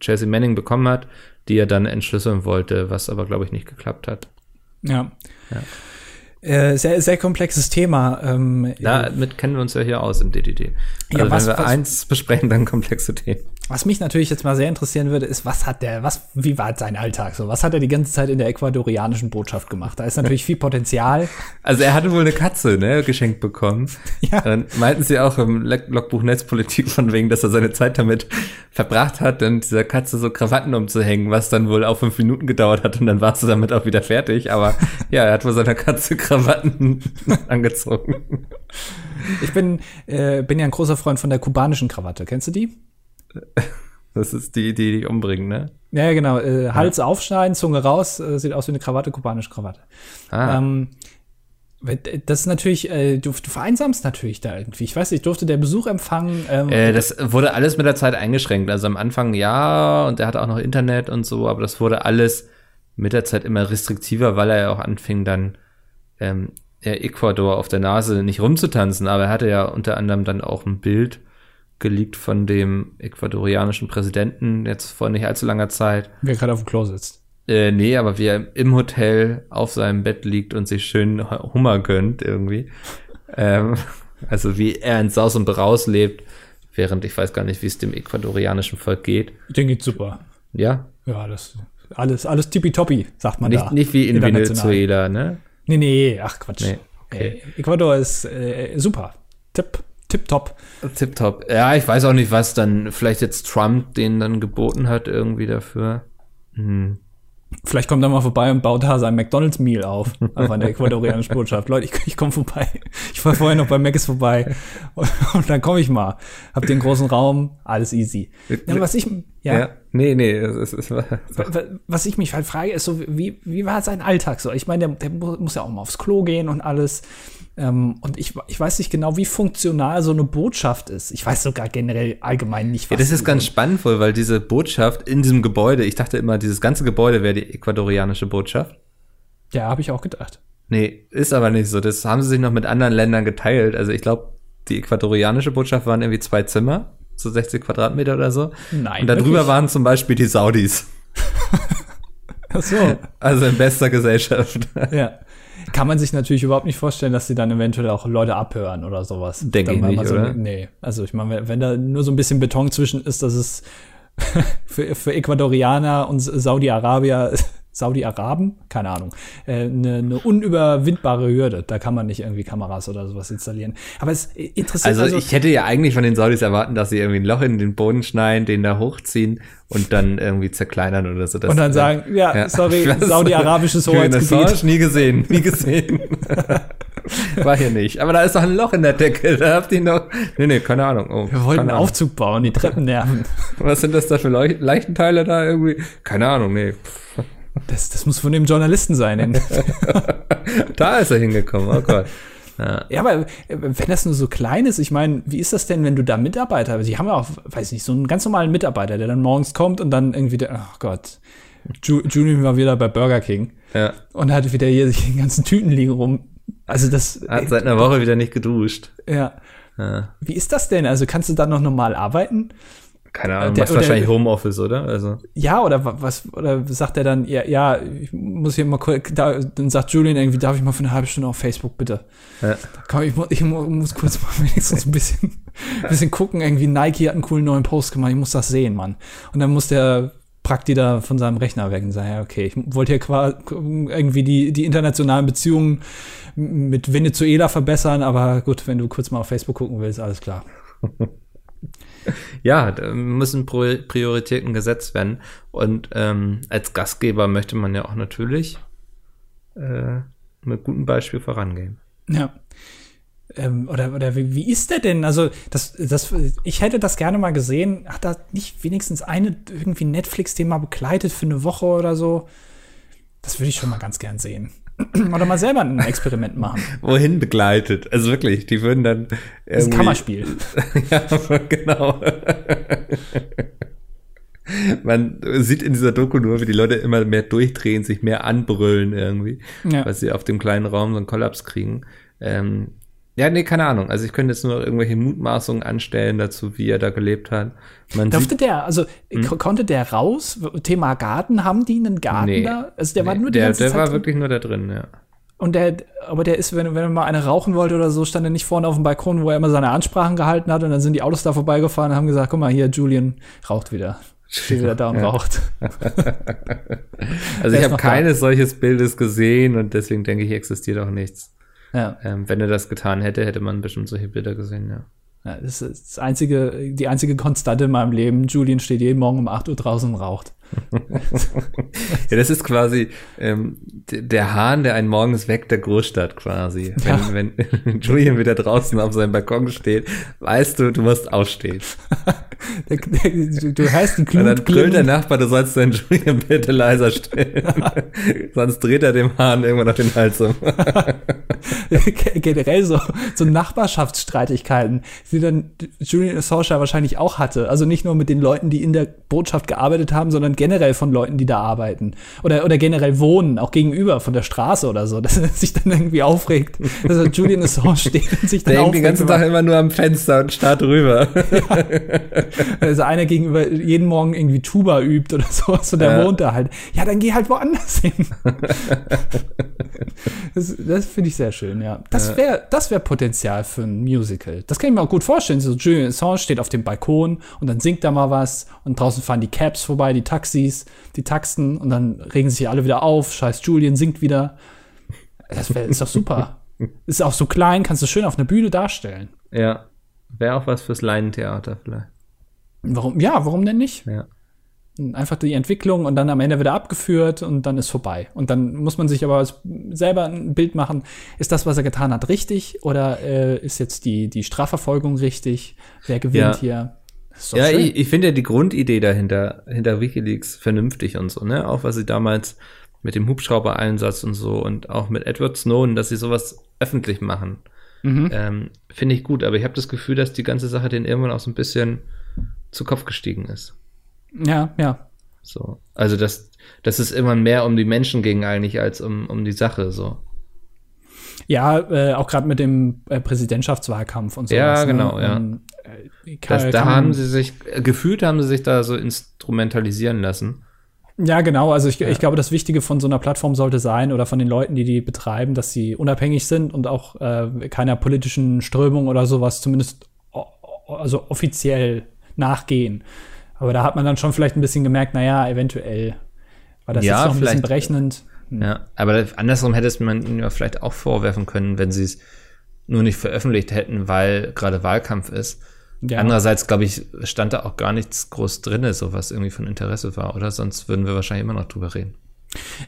Chelsea Manning bekommen hat, die er dann entschlüsseln wollte, was aber, glaube ich, nicht geklappt hat. Ja. ja. Äh, sehr, sehr komplexes Thema. Ähm, Damit kennen wir uns ja hier aus im DDD. Also ja, was, wenn wir was, eins besprechen, dann komplexe Themen. Was mich natürlich jetzt mal sehr interessieren würde, ist, was hat der, was, wie war sein Alltag so? Was hat er die ganze Zeit in der ecuadorianischen Botschaft gemacht? Da ist natürlich viel Potenzial. Also er hatte wohl eine Katze, ne, geschenkt bekommen. Ja. Dann meinten sie auch im Logbuch Netzpolitik von wegen, dass er seine Zeit damit verbracht hat, dann dieser Katze so Krawatten umzuhängen, was dann wohl auch fünf Minuten gedauert hat und dann warst du damit auch wieder fertig. Aber ja, er hat wohl seiner Katze Krawatten angezogen. Ich bin, äh, bin ja ein großer Freund von der kubanischen Krawatte. Kennst du die? Das ist die, die dich umbringen, ne? Ja, genau. Äh, Hals ja. aufschneiden, Zunge raus, äh, sieht aus wie eine Krawatte, kubanische Krawatte. Ah. Ähm, das ist natürlich, äh, du, du vereinsamst natürlich da irgendwie. Ich weiß nicht, durfte der Besuch empfangen? Ähm, äh, das wurde alles mit der Zeit eingeschränkt. Also am Anfang ja, und er hatte auch noch Internet und so, aber das wurde alles mit der Zeit immer restriktiver, weil er ja auch anfing dann ähm, Ecuador auf der Nase nicht rumzutanzen. Aber er hatte ja unter anderem dann auch ein Bild geleakt von dem ecuadorianischen Präsidenten jetzt vor nicht allzu langer Zeit. Wer gerade auf dem Klo sitzt. Äh, nee, aber wie er im Hotel auf seinem Bett liegt und sich schön Hummer gönnt irgendwie. ähm, also wie er in Saus und Braus lebt, während ich weiß gar nicht, wie es dem ecuadorianischen Volk geht. Den geht's super. Ja? Ja, das alles, alles tippitoppi, sagt man nicht, da. Nicht wie in Venezuela, ne? Nee, nee, ach Quatsch. Nee, okay. äh, Ecuador ist äh, super. Tipp, tipptopp. Tipptopp. Ja, ich weiß auch nicht, was dann vielleicht jetzt Trump den dann geboten hat irgendwie dafür. Hm. Vielleicht kommt er mal vorbei und baut da sein McDonalds Meal auf. Einfach in der ecuadorianischen Botschaft. Leute, ich, ich komme vorbei. Ich war vorher noch bei Mac ist vorbei. Und, und dann komme ich mal. Hab den großen Raum, alles easy. Ja, was ich, ja. ja. Nee, nee, es ist, es was ich mich halt frage, ist so, wie, wie war sein Alltag so? Ich meine, der, der muss ja auch mal aufs Klo gehen und alles. Ähm, und ich, ich weiß nicht genau, wie funktional so eine Botschaft ist. Ich weiß sogar generell allgemein nicht, was. Ja, das ist ganz spannend wohl, weil diese Botschaft in diesem Gebäude, ich dachte immer, dieses ganze Gebäude wäre die ecuadorianische Botschaft. Ja, habe ich auch gedacht. Nee, ist aber nicht so. Das haben sie sich noch mit anderen Ländern geteilt. Also ich glaube, die ecuadorianische Botschaft waren irgendwie zwei Zimmer, so 60 Quadratmeter oder so. Nein. Und darüber wirklich? waren zum Beispiel die Saudis. Ach so. Also in bester Gesellschaft. Ja kann man sich natürlich überhaupt nicht vorstellen, dass sie dann eventuell auch Leute abhören oder sowas. Denke ich nicht, so, oder? Nee, also ich meine, wenn da nur so ein bisschen Beton zwischen ist, dass es für, für Ecuadorianer und Saudi-Arabier Saudi-Araben, keine Ahnung, äh, eine, eine unüberwindbare Hürde. Da kann man nicht irgendwie Kameras oder sowas installieren. Aber es interessiert also, also ich hätte ja eigentlich von den Saudis erwarten, dass sie irgendwie ein Loch in den Boden schneiden, den da hochziehen und dann irgendwie zerkleinern oder so. und dann äh, sagen, ja, ja sorry, saudi-arabisches Hoheitsgebiet. Nie gesehen, nie gesehen. War hier nicht. Aber da ist doch ein Loch in der Decke. Da habt ihr noch. Nee, nee, keine Ahnung. Oh, Wir wollten einen Ahnung. Aufzug bauen, die Treppen nerven. Was sind das da für Leichenteile da irgendwie? Keine Ahnung, nee. Das, das muss von dem Journalisten sein. da ist er hingekommen, oh Gott. Ja. ja, aber wenn das nur so klein ist, ich meine, wie ist das denn, wenn du da Mitarbeiter, sie haben ja auch, weiß nicht, so einen ganz normalen Mitarbeiter, der dann morgens kommt und dann irgendwie, der, oh Gott, Ju Julian war wieder bei Burger King ja. und hat wieder hier den ganzen Tüten liegen rum. Also das. Hat seit einer Woche wieder nicht geduscht. Ja. ja. Wie ist das denn? Also kannst du dann noch normal arbeiten? Keine Ahnung, der, wahrscheinlich Homeoffice, oder? Also. Ja, oder was, oder sagt er dann, ja, ja, ich muss hier mal kurz, da, dann sagt Julian irgendwie, darf ich mal für eine halbe Stunde auf Facebook, bitte? Ja. Komm, ich, ich muss kurz mal wenigstens ein bisschen, ein bisschen gucken, irgendwie Nike hat einen coolen neuen Post gemacht, ich muss das sehen, Mann. Und dann muss der Prakti da von seinem Rechner weg und sagen, ja, okay, ich wollte hier quasi irgendwie die, die internationalen Beziehungen mit Venezuela verbessern, aber gut, wenn du kurz mal auf Facebook gucken willst, alles klar. ja, da müssen Prioritäten gesetzt werden. Und ähm, als Gastgeber möchte man ja auch natürlich äh, mit gutem Beispiel vorangehen. Ja. Ähm, oder oder wie, wie ist der denn? Also, das, das, ich hätte das gerne mal gesehen. Hat da nicht wenigstens eine irgendwie Netflix-Thema begleitet für eine Woche oder so? Das würde ich schon mal ganz gern sehen. Oder mal selber ein Experiment machen. Wohin begleitet? Also wirklich, die würden dann. Das ist ein Kammerspiel. ja, genau. Man sieht in dieser Doku nur, wie die Leute immer mehr durchdrehen, sich mehr anbrüllen irgendwie, ja. weil sie auf dem kleinen Raum so einen Kollaps kriegen. Ähm, ja, nee, keine Ahnung. Also ich könnte jetzt nur irgendwelche Mutmaßungen anstellen dazu, wie er da gelebt hat. Man Durfte der, also hm? konnte der raus? Thema Garten, haben die einen Garten nee. da? Also der nee, war nur die der, ganze der Zeit war drin? wirklich nur da drin, ja. Und der, aber der ist, wenn, wenn er mal eine rauchen wollte oder so, stand er nicht vorne auf dem Balkon, wo er immer seine Ansprachen gehalten hat und dann sind die Autos da vorbeigefahren und haben gesagt, guck mal, hier, Julian raucht wieder. Steht wieder da und ja. raucht. also ich habe keines solches Bildes gesehen und deswegen denke ich, existiert auch nichts. Ja. Ähm, wenn er das getan hätte, hätte man bestimmt solche Bilder gesehen, ja. Ja, das ist das einzige, die einzige Konstante in meinem Leben. Julian steht jeden Morgen um 8 Uhr draußen und raucht. ja, das ist quasi ähm, der Hahn, der einen morgens weckt der Großstadt quasi. Ja. Wenn, wenn Julian wieder draußen auf seinem Balkon steht, weißt du, du musst aufstehen. du, du hörst die Und dann brüllt der. Nachbar, du sollst deinen Julian bitte leiser stellen. Sonst dreht er dem Hahn irgendwann noch den Hals um. generell so, so Nachbarschaftsstreitigkeiten, die dann Julian Assange wahrscheinlich auch hatte. Also nicht nur mit den Leuten, die in der Botschaft gearbeitet haben, sondern generell von Leuten, die da arbeiten. Oder, oder generell wohnen, auch gegenüber von der Straße oder so, dass er sich dann irgendwie aufregt, dass er Julian Assange steht und sich dann Der hängt den ganzen Tag immer nur am Fenster und starrt rüber. Also einer gegenüber jeden Morgen irgendwie Tuba übt oder sowas und der Ja. wohnt da halt. Ja, dann geh halt woanders hin. das das finde ich sehr schön, ja. Das wäre das wär Potenzial für ein Musical. Das kann ich mir auch gut vorstellen. So Julian Assange steht auf dem Balkon und dann singt da mal was und draußen fahren die Cabs vorbei, die Taxis, die Taxen und dann regen sich alle wieder auf. Scheiß Julian singt wieder. Das wär, ist doch super. Ist auch so klein, kannst du schön auf einer Bühne darstellen. Ja. Wäre auch was fürs Laientheater vielleicht. Warum? Ja, warum denn nicht? Ja. Einfach die Entwicklung und dann am Ende wieder abgeführt und dann ist vorbei. Und dann muss man sich aber selber ein Bild machen, ist das, was er getan hat, richtig oder äh, ist jetzt die, die Strafverfolgung richtig? Wer gewinnt Ja. hier? Ja, schön. ich, ich finde ja die Grundidee dahinter, hinter Wikileaks vernünftig und so, ne? Auch was sie damals mit dem Hubschrauber-Einsatz und so und auch mit Edward Snowden, dass sie sowas öffentlich machen, Mhm. ähm, finde ich gut. Aber ich habe das Gefühl, dass die ganze Sache denen irgendwann auch so ein bisschen zu Kopf gestiegen ist. ja, ja. So. Also, dass, dass es immer mehr um die Menschen ging eigentlich als um, um die Sache, so. Ja, äh, auch gerade mit dem äh, Präsidentschaftswahlkampf und so. Ja, genau, ja. äh, kann, Das, da haben sie sich, äh, gefühlt haben sie sich da so instrumentalisieren lassen. Ja, genau. Also ich, ich glaube, das Wichtige von so einer Plattform sollte sein oder von den Leuten, die die betreiben, dass sie unabhängig sind und auch äh, keiner politischen Strömung oder sowas zumindest also offiziell nachgehen. Aber da hat man dann schon vielleicht ein bisschen gemerkt, naja, eventuell war das Ja, jetzt noch ein bisschen berechnend. Ja, aber andersrum hätte es man ihnen ja vielleicht auch vorwerfen können, wenn sie es nur nicht veröffentlicht hätten, weil gerade Wahlkampf ist. Ja. Andererseits, glaube ich, stand da auch gar nichts groß drin, so was irgendwie von Interesse war, oder? Sonst würden wir wahrscheinlich immer noch drüber reden.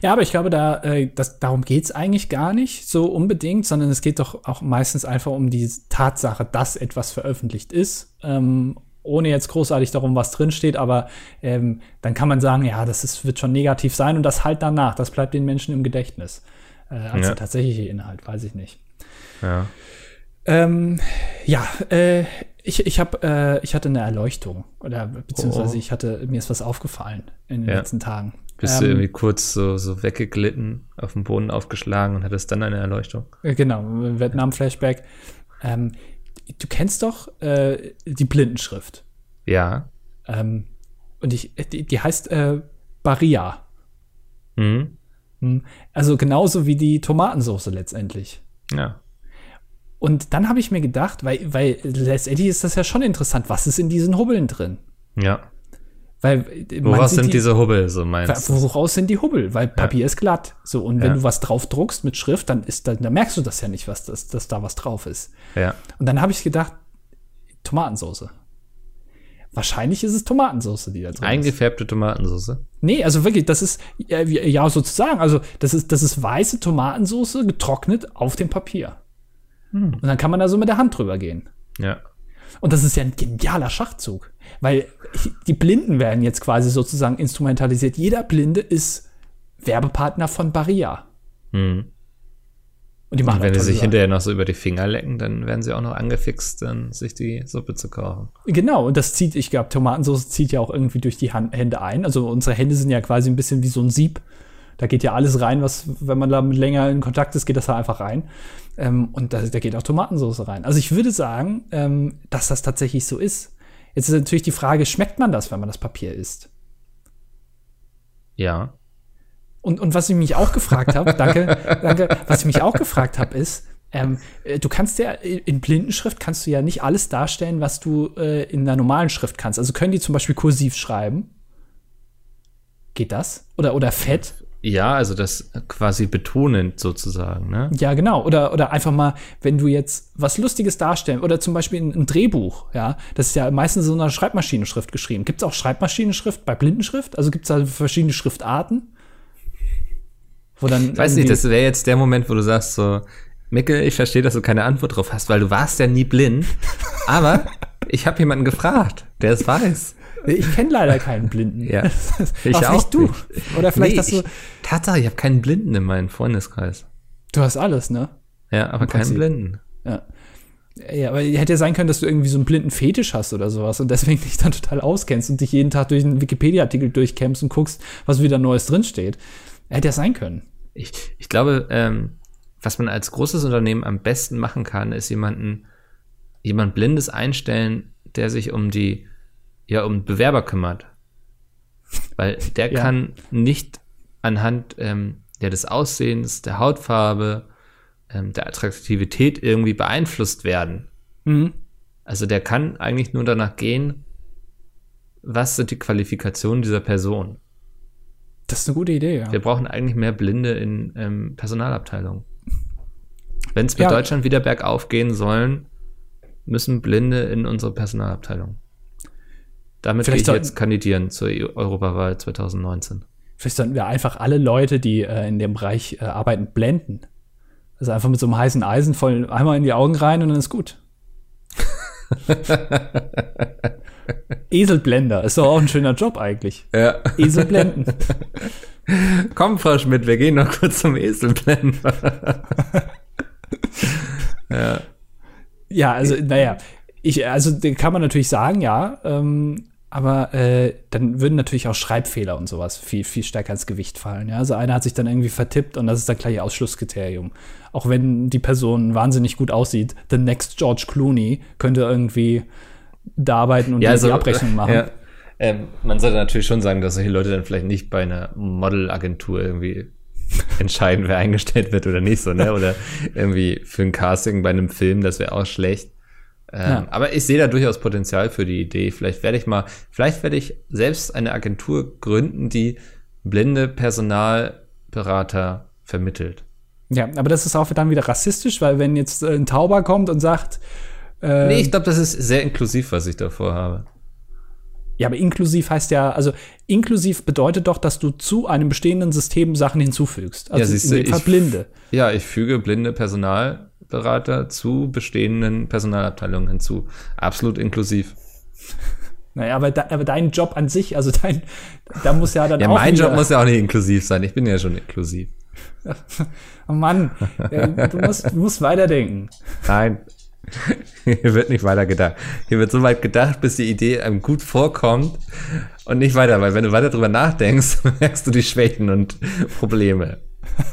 Ja, aber ich glaube, da, äh, das, darum geht's eigentlich gar nicht so unbedingt, sondern es geht doch auch meistens einfach um die Tatsache, dass etwas veröffentlicht ist, ähm, ohne jetzt großartig darum, was drinsteht, aber ähm, dann kann man sagen, ja, das ist, wird schon negativ sein und das halt danach, das bleibt den Menschen im Gedächtnis. Äh, als Ja. der tatsächliche Inhalt, weiß ich nicht. Ja. Ähm, ja, äh, ich, ich, hab, äh, ich hatte eine Erleuchtung oder beziehungsweise Oh. ich hatte, mir ist was aufgefallen in den Ja. letzten Tagen. Bist du Ähm, irgendwie kurz so, so weggeglitten, auf dem Boden aufgeschlagen und hattest dann eine Erleuchtung? Äh, Genau, Vietnam-Flashback. Ähm, du kennst doch äh, die Blindenschrift. Ja. Ähm, und ich, die, die heißt äh, Baria. Mhm. Hm. Also genauso wie die Tomatensauce letztendlich. Ja. Und dann habe ich mir gedacht, weil, weil letztendlich ist das ja schon interessant, was ist in diesen Hubbeln drin? Ja. Weil Woraus sind die, diese Hubbel, so meinst du? Woraus sind die Hubbel? Weil Papier ist glatt. So, und wenn Ja. du was drauf druckst mit Schrift, dann ist da, dann merkst du das ja nicht, was das, dass da was drauf ist. Ja. Und dann habe ich gedacht, Tomatensauce. Wahrscheinlich ist es Tomatensauce, die da drin ist. Eingefärbte Tomatensauce. Nee, also wirklich, das ist, ja, ja, sozusagen, also das ist, das ist weiße Tomatensauce getrocknet auf dem Papier. Und dann kann man da so mit der Hand drüber gehen. Ja. Und das ist ja ein genialer Schachzug, weil die Blinden werden jetzt quasi sozusagen instrumentalisiert. Jeder Blinde ist Werbepartner von Barria. Mhm. Und die machen Und wenn die sich Sachen. hinterher noch so über die Finger lecken, dann werden sie auch noch angefixt, dann sich die Suppe zu kochen. Genau, und das zieht, ich glaube, Tomatensauce zieht ja auch irgendwie durch die Hand, Hände ein. Also unsere Hände sind ja quasi ein bisschen wie so ein Sieb. Da geht ja alles rein, was, wenn man da mit länger in Kontakt ist, geht das da einfach rein. Ähm, und da, da geht auch Tomatensauce rein. Also ich würde sagen, ähm, dass das tatsächlich so ist. Jetzt ist natürlich die Frage, schmeckt man das, wenn man das Papier isst? Ja. Und, und was ich mich auch gefragt habe, danke, danke, was ich mich auch gefragt habe, ist, ähm, äh, du kannst ja in Blindenschrift kannst du ja nicht alles darstellen, was du äh, in der normalen Schrift kannst. Also können die zum Beispiel kursiv schreiben? Geht das? Oder, oder fett? Ja, also das quasi betonend sozusagen, ne? Ja, genau. Oder, oder einfach mal, wenn du jetzt was Lustiges darstellen, oder zum Beispiel ein, ein Drehbuch, ja, das ist ja meistens so eine Schreibmaschinenschrift geschrieben. Gibt es auch Schreibmaschinenschrift bei Blindenschrift? Also gibt es da verschiedene Schriftarten? Wo dann Ich weiß nicht, das wäre jetzt der Moment, wo du sagst so, Mickel, ich verstehe, dass du keine Antwort drauf hast, weil du warst ja nie blind. Aber Ich habe jemanden gefragt, der es weiß. Ich kenne leider keinen Blinden. Ja. Ich auch, auch nicht du. nicht. Oder vielleicht Nee, hast du. ich, Tatsache, ich habe keinen Blinden in meinem Freundeskreis. Du hast alles, ne? Ja, aber keinen. Blinden. Ja. Ja, aber hätte ja sein können, dass du irgendwie so einen blinden Fetisch hast oder sowas und deswegen dich dann total auskennst und dich jeden Tag durch einen Wikipedia-Artikel durchkämpfst und guckst, was wieder Neues drinsteht. Hätte ja sein können. Ich, ich glaube, ähm, was man als großes Unternehmen am besten machen kann, ist jemanden, jemand Blindes einstellen, der sich um die, ja, um Bewerber kümmert. Weil der Ja. kann nicht anhand ähm, ja, des Aussehens, der Hautfarbe, ähm, der Attraktivität irgendwie beeinflusst werden. Mhm. Also der kann eigentlich nur danach gehen, was sind die Qualifikationen dieser Person. Das ist eine gute Idee, ja. Wir brauchen eigentlich mehr Blinde in ähm, Personalabteilungen. Wenn es mit Ja. Deutschland wieder bergauf gehen sollen, müssen Blinde in unsere Personalabteilung. Damit gehe Vielleicht ich sollten- jetzt kandidieren zur EU Europawahl 2019. Vielleicht sollten wir einfach alle Leute, die äh, in dem Bereich äh, arbeiten, blenden. Also einfach mit so einem heißen Eisen voll einmal in die Augen rein und dann ist gut. Eselblender ist doch auch ein schöner Job eigentlich. Ja. Esel blenden. Komm, Frau Schmidt, wir gehen noch kurz zum Eselblenden. ja. Ja, also, naja, ich, also den kann man natürlich sagen, ja, ähm, aber äh, dann würden natürlich auch Schreibfehler und sowas viel, viel stärker ins Gewicht fallen. Ja? Also einer hat sich dann irgendwie vertippt und das ist dann gleich Ausschlusskriterium. Auch wenn die Person wahnsinnig gut aussieht, the next George Clooney könnte irgendwie da arbeiten und Ja, die also, Abrechnung machen. Ja. Ähm, man sollte natürlich schon sagen, dass solche Leute dann vielleicht nicht bei einer Modelagentur irgendwie entscheiden, wer eingestellt wird oder nicht so, ne? Oder irgendwie für ein Casting bei einem Film, das wäre auch schlecht. Ähm, Ja. Aber ich sehe da durchaus Potenzial für die Idee. Vielleicht werde ich mal, vielleicht werde ich selbst eine Agentur gründen, die blinde Personalberater vermittelt. Ja, aber das ist auch dann wieder rassistisch, weil wenn jetzt äh, ein Tauber kommt und sagt, äh, Nee, ich glaube, das ist sehr inklusiv, was ich davor habe. Ja, aber inklusiv heißt ja, also inklusiv bedeutet doch, dass du zu einem bestehenden System Sachen hinzufügst. Also Ja, siehst du, in dem Fall ich- Blinde. Ja, ich füge blinde Personalberater zu bestehenden Personalabteilungen hinzu. Absolut inklusiv. Naja, aber, de, aber dein Job an sich, also dein, da muss ja dann Ja, auch mein wieder, Job muss ja auch nicht inklusiv sein. Ich bin ja schon inklusiv. oh Mann, du musst, du musst weiterdenken. Nein. Hier wird nicht weiter gedacht. Hier wird so weit gedacht, bis die Idee einem gut vorkommt und nicht weiter, weil wenn du weiter drüber nachdenkst, merkst du die Schwächen und Probleme.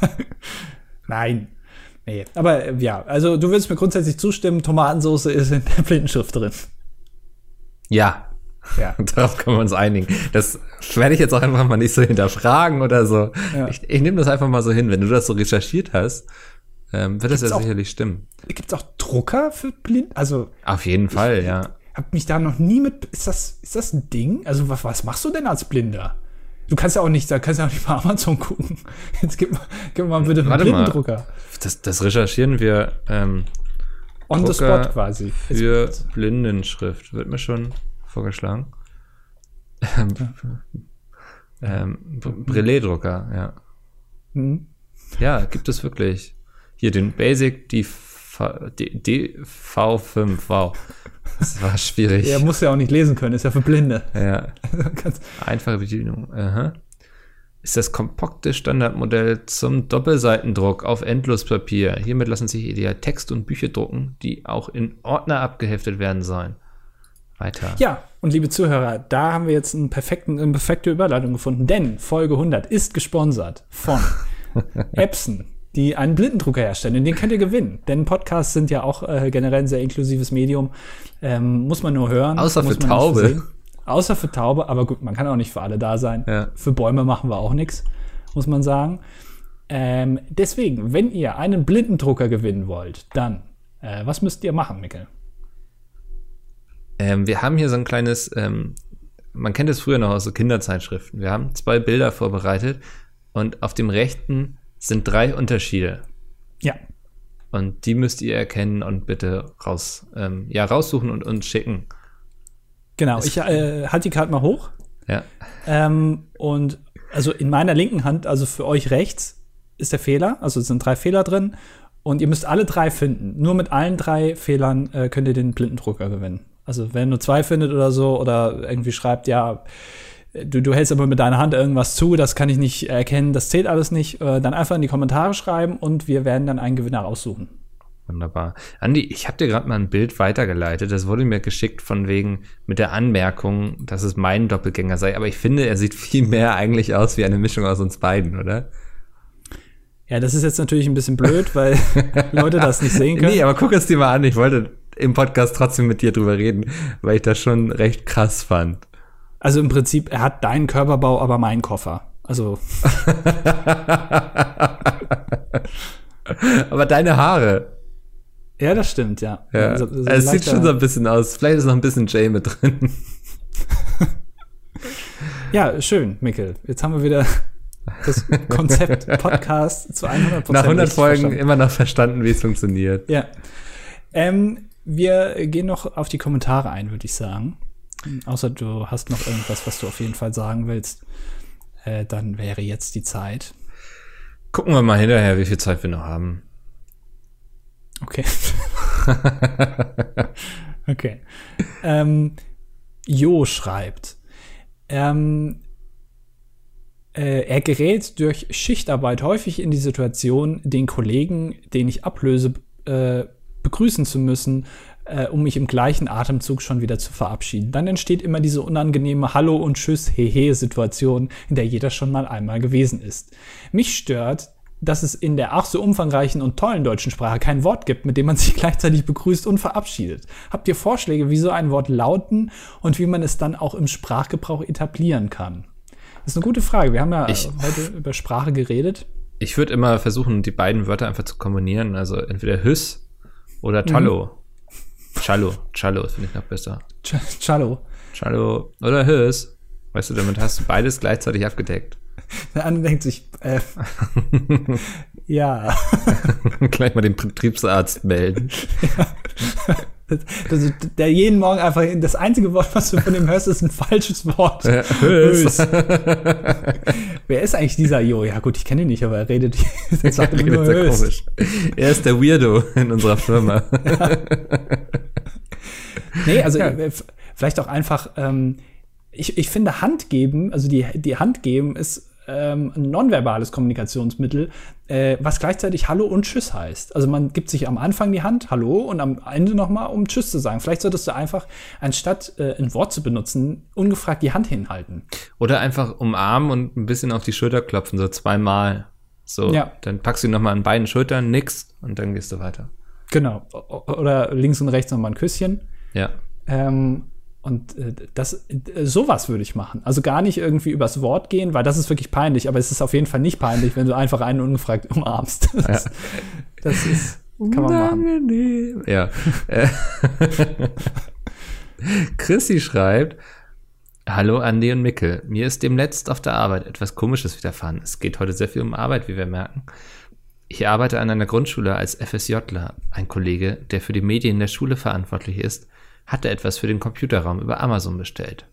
Nein. Nee, aber äh, ja, also du würdest mir grundsätzlich zustimmen, Tomatensauce ist in der Blindenschrift drin. Ja, Ja. darauf können wir uns einigen. Das werde ich jetzt auch einfach mal nicht so hinterfragen oder so. Ja. Ich, ich nehme das einfach mal so hin. Wenn du das so recherchiert hast, ähm, wird das ja Gibt's auch- sicherlich stimmen. Gibt es auch Drucker für blind? Also, Auf jeden Fall, ja. hab mich da noch nie mit. Ist das, ist das ein Ding? Also, was, was machst du denn als Blinder? Du kannst ja auch nicht, da kannst ja auch nicht bei Amazon gucken. Jetzt gib mal, gib mal bitte einen Warte mal. Blindendrucker. Das, das recherchieren wir ähm, On the Drucker spot quasi. für Blindenschrift. Wird mir schon vorgeschlagen. Ähm, ähm, Brillet-Drucker, ja. Mhm. Ja, gibt es wirklich. Hier den Basic DV, D- DV5, wow. Das war schwierig. Er muss ja auch nicht lesen können, ist ja für Blinde. ja. Einfache Bedienung. Aha. Ist das kompakte Standardmodell zum Doppelseitendruck auf Endlospapier. Hiermit lassen sich ideal Text- und Bücher drucken, die auch in Ordner abgeheftet werden sollen. Weiter. ja, und liebe Zuhörer, da haben wir jetzt einen perfekten, eine perfekte Überleitung gefunden, denn Folge 100 ist gesponsert von Epson, die einen Blindendrucker herstellen. Und den könnt ihr gewinnen, denn Podcasts sind ja auch äh, generell ein sehr inklusives Medium. Ähm, muss man nur hören. Außer muss für Taube. Außer für Taube, aber gut, man kann auch nicht für alle da sein. Ja. Für Bäume machen wir auch nichts, muss man sagen. Ähm, deswegen, wenn ihr einen Blindendrucker gewinnen wollt, dann, äh, was müsst ihr machen, Mikkel? Ähm, wir haben hier so ein kleines, ähm, man kennt es früher noch aus so Kinderzeitschriften. Wir haben zwei Bilder vorbereitet und auf dem rechten sind drei Unterschiede. Ja, Und die müsst ihr erkennen und bitte raus, ähm, ja, raussuchen und uns schicken. genau. Ich äh, halte die Karte mal hoch. Ja. Ähm, und also in meiner linken Hand, also für euch rechts, ist der Fehler. Also es sind drei Fehler drin. Und ihr müsst alle drei finden. Nur mit allen drei Fehlern äh, könnt ihr den Blindendrucker gewinnen. Also wenn nur zwei findet oder so oder irgendwie schreibt, ja, du, du hältst aber mit deiner Hand irgendwas zu, das kann ich nicht erkennen, das zählt alles nicht, äh, dann einfach in die Kommentare schreiben und wir werden dann einen Gewinner raussuchen. Wunderbar. Andi, ich habe dir gerade mal ein Bild weitergeleitet. Das wurde mir geschickt von wegen mit der Anmerkung, dass es mein Doppelgänger sei. Aber ich finde, er sieht viel mehr eigentlich aus wie eine Mischung aus uns beiden, oder? Ja, das ist jetzt natürlich ein bisschen blöd, weil Leute das nicht sehen können. Nee, aber guck es dir mal an. Ich wollte im Podcast trotzdem mit dir drüber reden, weil ich das schon recht krass fand. Also im Prinzip, er hat deinen Körperbau, aber meinen Koffer. Also. aber deine Haare. Ja, das stimmt, ja. ja. So, so es sieht schon so ein bisschen aus. Vielleicht ist noch ein bisschen Jay mit drin. ja, schön, Mikkel. Jetzt haben wir wieder das Konzept Podcast zu 100% Nach 100 Folgen verstanden. immer noch verstanden, wie es funktioniert. Ja. Ähm, wir gehen noch auf die Kommentare ein, würde ich sagen. Außer du hast noch irgendwas, was du auf jeden Fall sagen willst. Äh, dann wäre jetzt die Zeit. Gucken wir mal hinterher, wie viel Zeit wir noch haben. Okay. okay. Ähm, jo schreibt, ähm, äh, er gerät durch Schichtarbeit häufig in die Situation, den Kollegen, den ich ablöse, äh, begrüßen zu müssen, äh, um mich im gleichen Atemzug schon wieder zu verabschieden. Dann entsteht immer diese unangenehme Hallo und Tschüss, hehe Situation, in der jeder schon mal einmal gewesen ist. Mich stört, dass es in der ach so umfangreichen und tollen deutschen Sprache kein Wort gibt, mit dem man sich gleichzeitig begrüßt und verabschiedet. Habt ihr Vorschläge, wie so ein Wort lauten und wie man es dann auch im Sprachgebrauch etablieren kann? Das ist eine gute Frage. Wir haben ja ich, heute über Sprache geredet. Ich würde immer versuchen, die beiden Wörter einfach zu kombinieren. Also entweder Hüss oder Tallo. Cello. Cello finde ich noch besser. Cello. Cello oder Hüss. Weißt du, damit hast du beides gleichzeitig abgedeckt. Der andere denkt sich, äh, ja. Gleich mal den Betriebsarzt melden. ja. Das, der jeden Morgen einfach das einzige Wort, was du von ihm hörst, ist ein falsches Wort. Ja, Wer ist eigentlich dieser Jo? Ja gut, ich kenne ihn nicht, aber er redet, er sagt er redet sehr komisch. Er ist der Weirdo in unserer Firma. Ja. Nee, also ja. vielleicht auch einfach, ähm, ich, ich finde Hand geben, also die, die Hand geben ist ähm, ein nonverbales Kommunikationsmittel, äh, was gleichzeitig Hallo und Tschüss heißt. Also man gibt sich am Anfang die Hand, Hallo, und am Ende nochmal, um Tschüss zu sagen. Vielleicht solltest du einfach, anstatt äh, ein Wort zu benutzen, ungefragt die Hand hinhalten. Oder einfach umarmen und ein bisschen auf die Schulter klopfen, so zweimal. So, ja. dann packst du nochmal an beiden Schultern, nix, und dann gehst du weiter. Genau. Oder links und rechts nochmal ein Küsschen. Ja. Ähm, und äh, das, äh, sowas würde ich machen. Also gar nicht irgendwie übers Wort gehen, weil das ist wirklich peinlich, aber es ist auf jeden Fall nicht peinlich, wenn du einfach einen ungefragt umarmst. Das, ja. das ist, kann man machen. Ja. Chrissy schreibt, Hallo Andi und Mickel. Mir ist demnächst auf der Arbeit etwas Komisches widerfahren. Es geht heute sehr viel um Arbeit, wie wir merken. Ich arbeite an einer Grundschule als FSJler. Ein Kollege, der für die Medien der Schule verantwortlich ist, hatte etwas für den Computerraum über Amazon bestellt.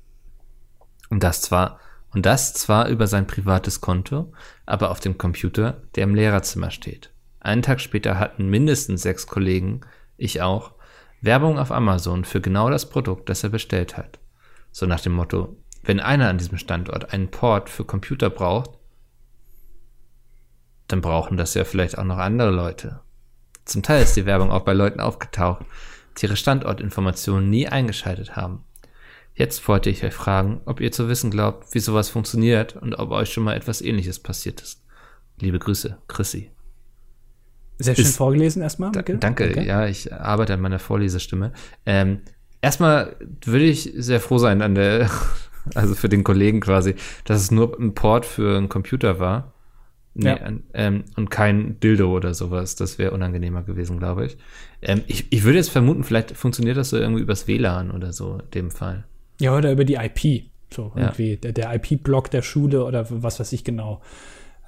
Und das zwar, und das zwar über sein privates Konto, aber auf dem Computer, der im Lehrerzimmer steht. Einen Tag später hatten mindestens sechs Kollegen, ich auch, Werbung auf Amazon für genau das Produkt, das er bestellt hat. So nach dem Motto, wenn einer an diesem Standort einen Port für Computer braucht, dann brauchen das ja vielleicht auch noch andere Leute. Zum Teil ist die Werbung auch bei Leuten aufgetaucht, ihre Standortinformationen nie eingeschaltet haben. Jetzt wollte ich euch fragen, ob ihr zu wissen glaubt, wie sowas funktioniert und ob euch schon mal etwas ähnliches passiert ist. Liebe Grüße, Chrissy. Sehr schön ist, vorgelesen erstmal. Da, danke, okay. ja, ich arbeite an meiner Vorlesestimme. Ähm, erstmal würde ich sehr froh sein an der, also für den Kollegen quasi, dass es nur ein Port für einen Computer war. Nee, ja. ähm, und kein Dildo oder sowas. Das wäre unangenehmer gewesen, glaube ich. Ähm, ich. Ich würde jetzt vermuten, vielleicht funktioniert das so irgendwie übers WLAN oder so in dem Fall. Ja, oder über die IP. So irgendwie der, der IP-Block der Schule oder was weiß ich genau.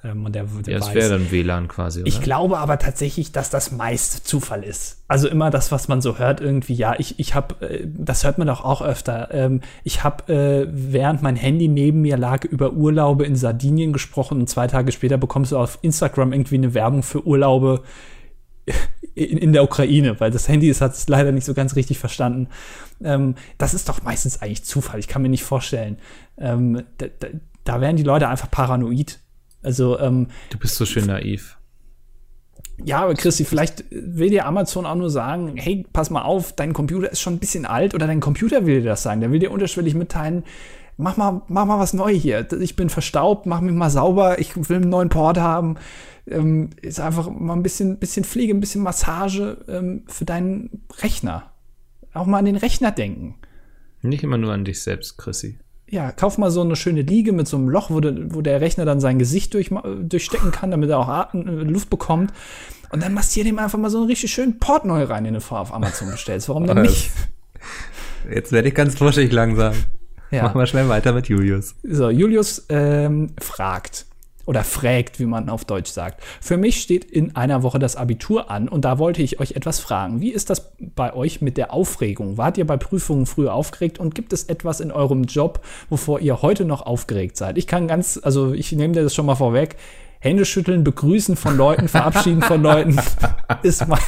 Ähm, und der, der ja, das wäre dann WLAN quasi. Oder? Ich glaube aber tatsächlich, dass das meist Zufall ist. Also immer das, was man so hört, irgendwie, ja, ich, ich habe, äh, das hört man doch auch öfter. Ähm, ich habe, äh, während mein Handy neben mir lag, über Urlaube in Sardinien gesprochen und zwei Tage später bekommst du auf Instagram irgendwie eine Werbung für Urlaube in, in der Ukraine, weil das Handy hat es leider nicht so ganz richtig verstanden. Ähm, das ist doch meistens eigentlich Zufall. Ich kann mir nicht vorstellen. Ähm, da, da, da werden die Leute einfach paranoid. Also ähm, du bist so schön naiv. Ja, aber Christi, vielleicht will dir Amazon auch nur sagen, hey, pass mal auf, dein Computer ist schon ein bisschen alt oder dein Computer will dir das sagen. Der will dir unterschwellig mitteilen, mach mal, mach mal was neu hier. Ich bin verstaubt, mach mich mal sauber, ich will einen neuen Port haben. Ähm, ist einfach mal ein bisschen, bisschen Pflege, ein bisschen Massage ähm, für deinen Rechner. Auch mal an den Rechner denken. Nicht immer nur an dich selbst, Chrissy. Ja, kauf mal so eine schöne Liege mit so einem Loch, wo, de, wo der Rechner dann sein Gesicht durch, durchstecken kann, damit er auch Atem, äh, Luft bekommt. Und dann massier dem einfach mal so einen richtig schönen Port neu rein, den du vorher auf Amazon bestellst. Warum denn nicht? Jetzt werde ich ganz vorsichtig langsam. Ja. Machen wir schnell weiter mit Julius. So, Julius ähm, fragt oder fragt, wie man auf Deutsch sagt. Für mich steht in einer Woche das Abitur an und da wollte ich euch etwas fragen. Wie ist das bei euch mit der Aufregung? Wart ihr bei Prüfungen früher aufgeregt und gibt es etwas in eurem Job, wovor ihr heute noch aufgeregt seid? Ich kann ganz, also ich nehme dir das schon mal vorweg. Hände schütteln, begrüßen von Leuten, verabschieden von Leuten ist mein.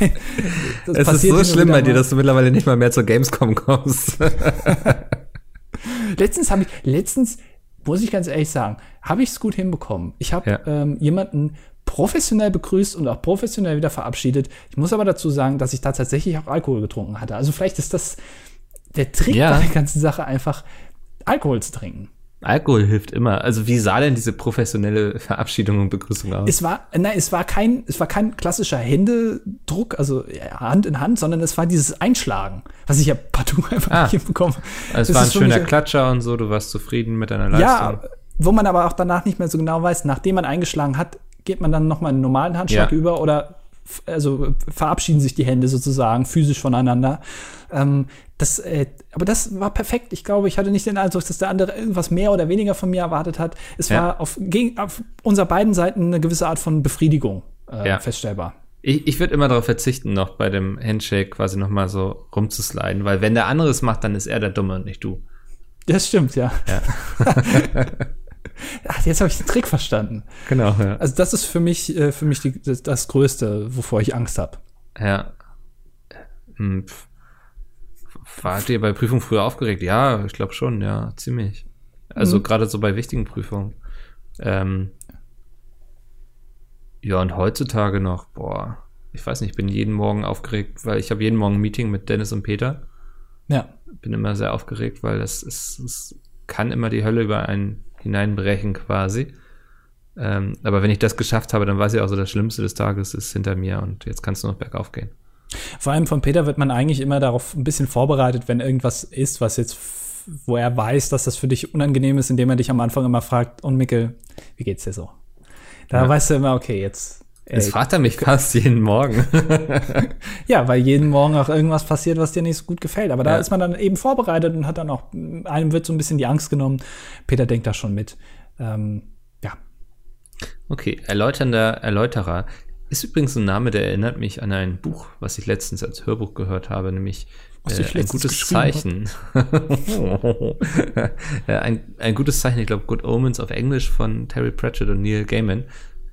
Das es ist so schlimm bei dir, dass du mittlerweile nicht mal mehr zur Gamescom kommst. letztens habe ich, letztens, muss ich ganz ehrlich sagen, habe ich es gut hinbekommen. Ich habe ja. ähm, jemanden professionell begrüßt und auch professionell wieder verabschiedet. Ich muss aber dazu sagen, dass ich da tatsächlich auch Alkohol getrunken hatte. Also vielleicht ist das der Trick ja. bei der ganzen Sache einfach Alkohol zu trinken. Alkohol hilft immer. Also wie sah denn diese professionelle Verabschiedung und Begrüßung aus? Es war, nein, es war kein, es war kein klassischer Händedruck, also Hand in Hand, sondern es war dieses Einschlagen, was ich ja partout einfach ah, nicht hinbekomme. Also es war ein schöner Klatscher und so, du warst zufrieden mit deiner Leistung. Ja, wo man aber auch danach nicht mehr so genau weiß, nachdem man eingeschlagen hat, geht man dann nochmal einen normalen Handschlag ja. über oder also verabschieden sich die Hände sozusagen physisch voneinander. Ähm, das, äh, aber das war perfekt. Ich glaube, ich hatte nicht den Eindruck, dass der andere irgendwas mehr oder weniger von mir erwartet hat. Es ja. war auf, gegen, auf unserer beiden Seiten eine gewisse Art von Befriedigung äh, ja. feststellbar. Ich, ich würde immer darauf verzichten, noch bei dem Handshake quasi noch mal so rumzusliden, weil wenn der andere es macht, dann ist er der Dumme und nicht du. Das stimmt, ja. ja. Ach, jetzt habe ich den Trick verstanden. Genau, ja. Also das ist für mich, äh, für mich die, das, das, Größte, wovor ich Angst habe. Ja. Hm, Wart ihr bei Prüfungen früher aufgeregt? Ja, ich glaube schon, ja, ziemlich. Also mhm. gerade so bei wichtigen Prüfungen. Ähm, ja, und heutzutage noch, boah, ich weiß nicht, ich bin jeden Morgen aufgeregt, weil ich habe jeden Morgen ein Meeting mit Dennis und Peter. Ja. Bin immer sehr aufgeregt, weil das ist, es kann immer die Hölle über einen hineinbrechen quasi. Ähm, aber wenn ich das geschafft habe, dann weiß ich auch so, das Schlimmste des Tages ist hinter mir und jetzt kannst du noch bergauf gehen. Vor allem von Peter wird man eigentlich immer darauf ein bisschen vorbereitet, wenn irgendwas ist, was jetzt, wo er weiß, dass das für dich unangenehm ist, indem er dich am Anfang immer fragt, und Mickel, wie geht's dir so? Da ja. weißt du immer, okay, jetzt. Jetzt fragt er mich fast jeden Morgen. ja, weil jeden Morgen auch irgendwas passiert, was dir nicht so gut gefällt. Aber da ja. ist man dann eben vorbereitet und hat dann auch, einem wird so ein bisschen die Angst genommen. Peter denkt da schon mit. Ähm, ja. Okay, erläuternder Erläuterer. Ist übrigens ein Name, der erinnert mich an ein Buch, was ich letztens als Hörbuch gehört habe, nämlich äh, ein gutes Zeichen. ein, ein gutes Zeichen, ich glaube Good Omens auf Englisch von Terry Pratchett und Neil Gaiman.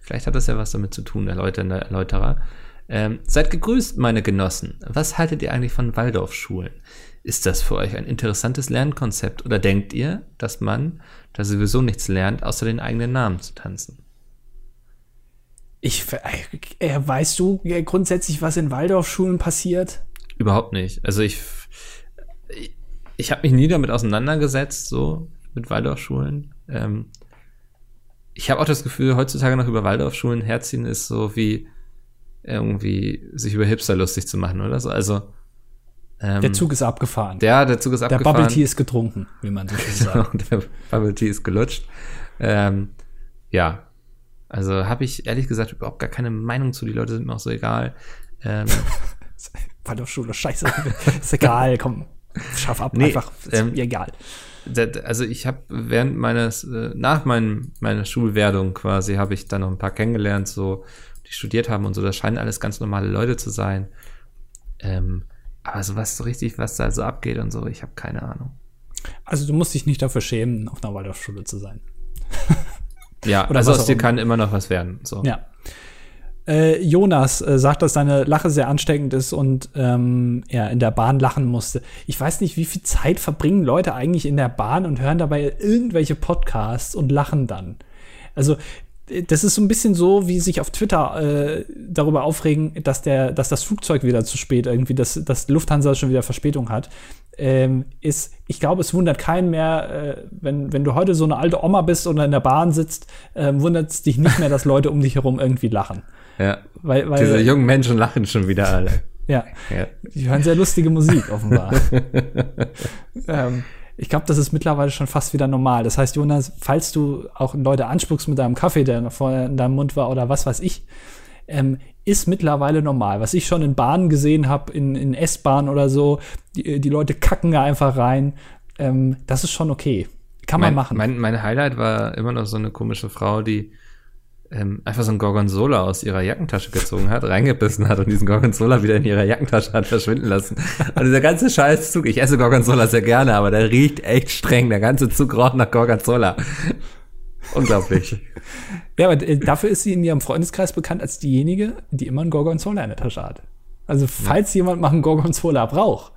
Vielleicht hat das ja was damit zu tun, erläuternder Erläuterer. Ähm, seid gegrüßt, meine Genossen. Was haltet ihr eigentlich von Waldorfschulen? Ist das für euch ein interessantes Lernkonzept oder denkt ihr, dass man da sowieso nichts lernt, außer den eigenen Namen zu tanzen? Ich, äh, weißt du grundsätzlich, was in Waldorfschulen passiert? Überhaupt nicht. Also ich, ich, ich habe mich nie damit auseinandergesetzt, so mit Waldorfschulen. Ähm, ich habe auch das Gefühl, heutzutage noch über Waldorfschulen herziehen ist so wie irgendwie sich über Hipster lustig zu machen oder so. Also ähm, der Zug ist abgefahren. Ja, der Zug ist abgefahren. Der Bubble Tea ist getrunken, wie man so schön sagt. der Bubble Tea ist gelutscht. Ähm, ja, also habe ich ehrlich gesagt überhaupt gar keine Meinung zu. Die Leute sind mir auch so egal. Ähm, Waldorfschule, scheiße. ist egal, komm, schaff ab, nee, einfach, ist ähm, mir egal. Also ich habe während meines, äh, nach meinem, meiner Schulwerdung quasi, habe ich dann noch ein paar kennengelernt, so, die studiert haben und so. Das scheinen alles ganz normale Leute zu sein. Ähm, aber so was so richtig, was da so abgeht und so, ich habe keine Ahnung. Also du musst dich nicht dafür schämen, auf einer Waldorfschule zu sein. Ja, Oder also aus dir kann immer noch was werden. So. Ja. Äh, Jonas äh, sagt, dass seine Lache sehr ansteckend ist und ähm, er in der Bahn lachen musste. Ich weiß nicht, wie viel Zeit verbringen Leute eigentlich in der Bahn und hören dabei irgendwelche Podcasts und lachen dann. Also das ist so ein bisschen so, wie sich auf Twitter äh, darüber aufregen, dass der, dass das Flugzeug wieder zu spät irgendwie, dass, dass Lufthansa schon wieder Verspätung hat. Ähm, ist, ich glaube, es wundert keinen mehr, äh, wenn, wenn du heute so eine alte Oma bist oder in der Bahn sitzt, äh, wundert es dich nicht mehr, dass Leute um dich herum irgendwie lachen. Ja. Weil, weil, Diese jungen Menschen lachen schon wieder alle. Ja. ja. Die hören sehr lustige Musik, offenbar. ähm, ich glaube, das ist mittlerweile schon fast wieder normal. Das heißt, Jonas, falls du auch Leute anspuckst mit deinem Kaffee, der noch vorher in deinem Mund war oder was weiß ich, ähm, ist mittlerweile normal. Was ich schon in Bahnen gesehen habe, in, in S-Bahnen oder so, die, die, Leute kacken da einfach rein. Ähm, das ist schon okay. Kann man mein, machen. Mein, mein Highlight war immer noch so eine komische Frau, die ähm, einfach so ein Gorgonzola aus ihrer Jackentasche gezogen hat, reingebissen hat und diesen Gorgonzola wieder in ihrer Jackentasche hat verschwinden lassen. Und dieser ganze Scheißzug, ich esse Gorgonzola sehr gerne, aber der riecht echt streng. Der ganze Zug roch nach Gorgonzola. Unglaublich. ja, aber äh, dafür ist sie in ihrem Freundeskreis bekannt als diejenige, die immer einen Gorgonzola in der Tasche hat. Also, falls ja. jemand mal einen Gorgonzola braucht,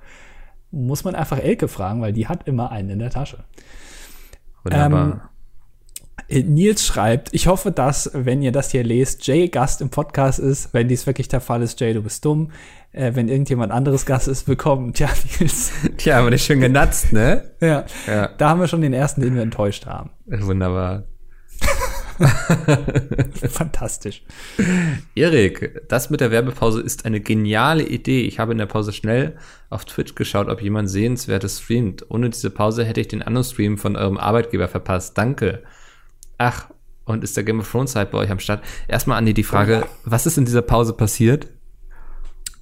muss man einfach Elke fragen, weil die hat immer einen in der Tasche. Wunderbar. Ähm, äh, Nils schreibt, ich hoffe, dass, wenn ihr das hier lest, Jay Gast im Podcast ist. Wenn dies wirklich der Fall ist, Jay, du bist dumm. Äh, wenn irgendjemand anderes Gast ist, willkommen. Tja, Nils. Tja, aber nicht schön genatzt, ne? ja. ja. Da haben wir schon den ersten, den wir enttäuscht haben. Wunderbar. Fantastisch. Erik, das mit der Werbepause ist eine geniale Idee. Ich habe in der Pause schnell auf Twitch geschaut, ob jemand Sehenswertes streamt. Ohne diese Pause hätte ich den anderen Stream von eurem Arbeitgeber verpasst. Danke. Ach, und ist der Game of Thrones Hype bei euch am Start? Erstmal, Andi, die Frage, was ist in dieser Pause passiert?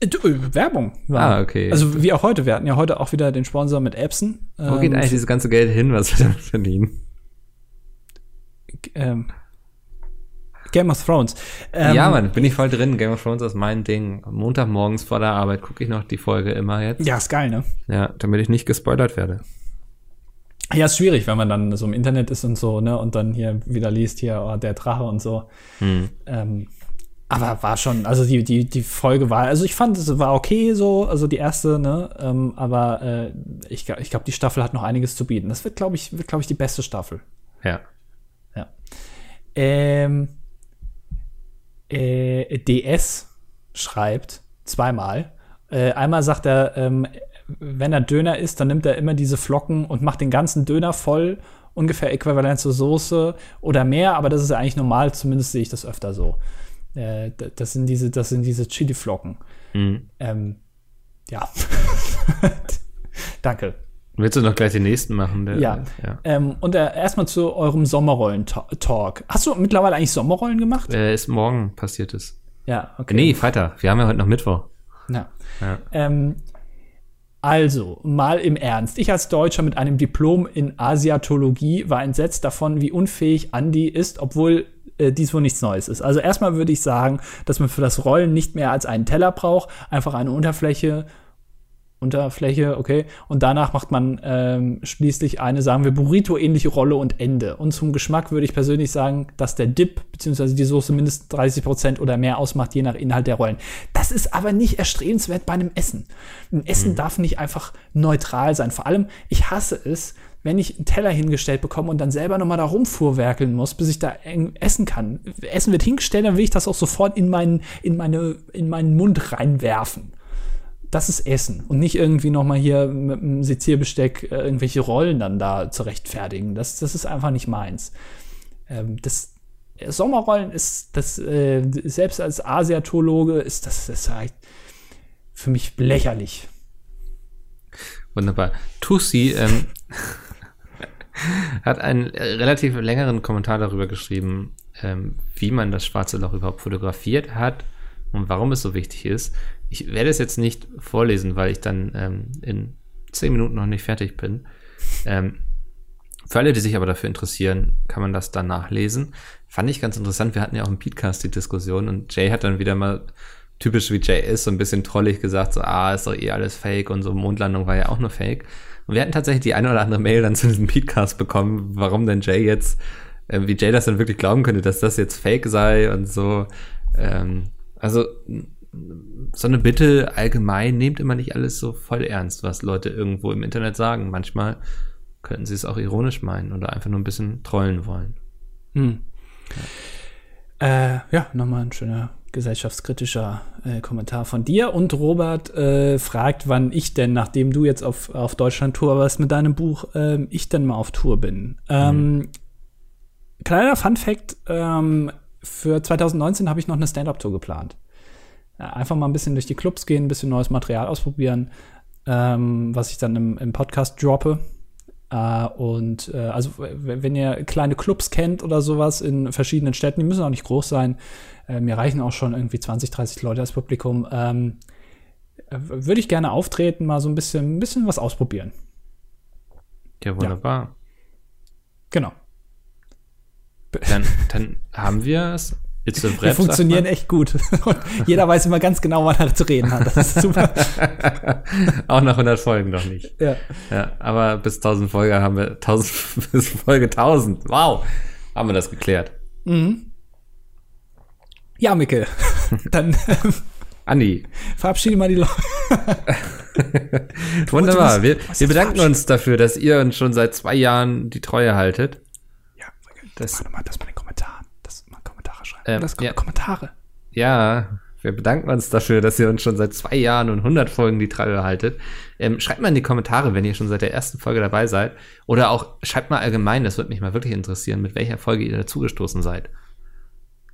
Äh, äh, Werbung. War. Ah, okay. Also wie auch heute. Wir hatten ja heute auch wieder den Sponsor mit Epson. Wo geht ähm, eigentlich dieses ganze Geld hin, was wir damit verdienen? Ähm, Game of Thrones. Ähm, ja, Mann, bin ich voll drin. Game of Thrones ist mein Ding. Montagmorgens vor der Arbeit gucke ich noch die Folge immer jetzt. Ja, ist geil, ne? Ja, damit ich nicht gespoilert werde. Ja, ist schwierig, wenn man dann so im Internet ist und so, ne, und dann hier wieder liest, hier, oh, der Drache und so. Hm. Ähm, aber war schon, also die, die, die Folge war, also ich fand, es war okay so, also die erste, ne, ähm, aber äh, ich, ich glaube, die Staffel hat noch einiges zu bieten. Das wird, glaube ich, wird, glaube ich, die beste Staffel. Ja. Ja. Ähm, äh, DS schreibt zweimal. Äh, einmal sagt er, ähm, wenn er Döner isst, dann nimmt er immer diese Flocken und macht den ganzen Döner voll, ungefähr äquivalent zur Soße oder mehr, aber das ist ja eigentlich normal, zumindest sehe ich das öfter so. Äh, das sind diese, das sind diese Chili-Flocken. Mhm. Ähm, ja. Danke. Willst du noch gleich den nächsten machen? Der, ja. ja. Ähm, und äh, erstmal zu eurem Sommerrollen-Talk. Hast du mittlerweile eigentlich Sommerrollen gemacht? Äh, ist morgen passiert es. Ja, okay. Nee, Freitag. Wir haben ja heute noch Mittwoch. Ja. ja. Ähm, also, mal im Ernst. Ich als Deutscher mit einem Diplom in Asiatologie war entsetzt davon, wie unfähig Andy ist, obwohl äh, dies wohl nichts Neues ist. Also erstmal würde ich sagen, dass man für das Rollen nicht mehr als einen Teller braucht, einfach eine Unterfläche Unterfläche, okay. Und danach macht man ähm, schließlich eine, sagen wir, Burrito-ähnliche Rolle und Ende. Und zum Geschmack würde ich persönlich sagen, dass der Dip bzw. die Soße mindestens 30% oder mehr ausmacht, je nach Inhalt der Rollen. Das ist aber nicht erstrebenswert bei einem Essen. Ein Essen mhm. darf nicht einfach neutral sein. Vor allem, ich hasse es, wenn ich einen Teller hingestellt bekomme und dann selber nochmal da rumfuhrwerkeln muss, bis ich da essen kann. Essen wird hingestellt, dann will ich das auch sofort in meinen, in meine, in meinen Mund reinwerfen das ist Essen und nicht irgendwie noch mal hier mit einem Sezierbesteck äh, irgendwelche Rollen dann da zu rechtfertigen. Das, das ist einfach nicht meins. Ähm, das Sommerrollen ist das äh, selbst als Asiatologe ist das, das halt für mich lächerlich. Wunderbar. Tussi ähm, hat einen relativ längeren Kommentar darüber geschrieben, ähm, wie man das schwarze Loch überhaupt fotografiert hat und warum es so wichtig ist. Ich werde es jetzt nicht vorlesen, weil ich dann ähm, in zehn Minuten noch nicht fertig bin. Ähm, für alle, die sich aber dafür interessieren, kann man das dann nachlesen. Fand ich ganz interessant. Wir hatten ja auch im Podcast die Diskussion und Jay hat dann wieder mal typisch wie Jay ist, so ein bisschen trollig gesagt, so, ah, ist doch eh alles fake und so Mondlandung war ja auch nur fake. Und wir hatten tatsächlich die eine oder andere Mail dann zu diesem Podcast bekommen, warum denn Jay jetzt, äh, wie Jay das dann wirklich glauben könnte, dass das jetzt fake sei und so. Ähm, Also so eine Bitte allgemein, nehmt immer nicht alles so voll ernst, was Leute irgendwo im Internet sagen. Manchmal könnten sie es auch ironisch meinen oder einfach nur ein bisschen trollen wollen. Hm. Ja, äh, ja nochmal ein schöner gesellschaftskritischer äh, Kommentar von dir. Und Robert äh, fragt, wann ich denn, nachdem du jetzt auf, auf Deutschland-Tour warst mit deinem Buch, äh, ich denn mal auf Tour bin. Ähm, mhm. Kleiner Fun-Fact: ähm, Für 2019 habe ich noch eine Stand-Up-Tour geplant. Einfach mal ein bisschen durch die Clubs gehen, ein bisschen neues Material ausprobieren, ähm, was ich dann im, im Podcast droppe. Uh, und uh, also wenn ihr kleine Clubs kennt oder sowas in verschiedenen Städten, die müssen auch nicht groß sein, äh, mir reichen auch schon irgendwie 20, 30 Leute als Publikum. Ähm, äh, Würde ich gerne auftreten, mal so ein bisschen, ein bisschen was ausprobieren. Ja, wunderbar. Ja. Genau. Dann, dann haben wir es. It's a Wir funktionieren echt gut. Und jeder weiß immer ganz genau, wann er zu reden hat. Das ist super. Auch nach 100 Folgen noch nicht. Ja. ja aber bis 1000 Folge haben wir, 1000, bis Folge 1000. Wow. Haben wir das geklärt. Mhm. Ja, Micke. Dann. Andi. Verabschiede mal die Leute. Wunderbar. Wir, wir bedanken uns dafür, dass ihr uns schon seit zwei Jahren die Treue haltet. Ja, das, warte mal, das mal in den Kommentaren. Das mal Kommentare schreiben. Ähm, das ja. Kommentare. Ja, wir bedanken uns dafür, dass ihr uns schon seit zwei Jahren und 100 Folgen die Treue haltet. Ähm, schreibt mal in die Kommentare, wenn ihr schon seit der ersten Folge dabei seid. Oder auch schreibt mal allgemein, das würde mich mal wirklich interessieren, mit welcher Folge ihr dazugestoßen seid.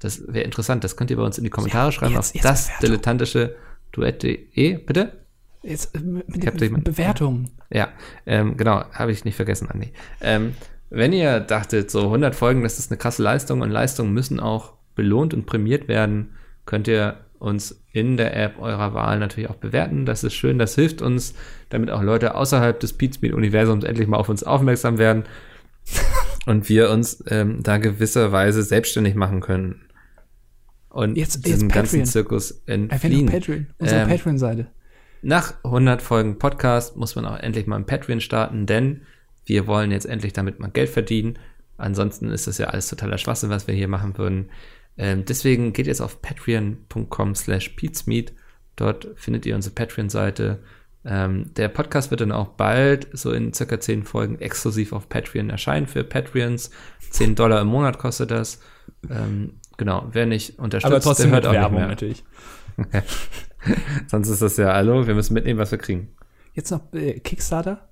Das wäre interessant. Das könnt ihr bei uns in die Kommentare ja, schreiben jetzt, auf jetzt das Bewertung. dilettantische Duett.de. Bitte? Jetzt äh, mit den Bewertungen. Ja, ähm, genau. Habe ich nicht vergessen, Andi. Ähm, wenn ihr dachtet, so 100 Folgen, das ist eine krasse Leistung und Leistungen müssen auch belohnt und prämiert werden, könnt ihr uns in der App eurer Wahl natürlich auch bewerten. Das ist schön, das hilft uns, damit auch Leute außerhalb des Pizmeet-Universums endlich mal auf uns aufmerksam werden und wir uns ähm, da gewisserweise selbstständig machen können und jetzt, diesem jetzt ganzen Zirkus entfliehen. Patreon, unsere ähm, Patreon-Seite. Nach 100 Folgen Podcast muss man auch endlich mal ein Patreon starten, denn wir wollen jetzt endlich damit mal Geld verdienen. Ansonsten ist das ja alles totaler Schwachsinn, was wir hier machen würden. Ähm, deswegen geht jetzt auf patreon.com slash peatsmeet. Dort findet ihr unsere Patreon-Seite. Ähm, der Podcast wird dann auch bald, so in circa 10 Folgen, exklusiv auf Patreon erscheinen für Patreons. 10 Dollar im Monat kostet das. Ähm, Genau, wer nicht unterstützt, Aber trotzdem der hört auch Werbung, natürlich. Sonst ist das ja, hallo, wir müssen mitnehmen, was wir kriegen. Jetzt noch äh, Kickstarter?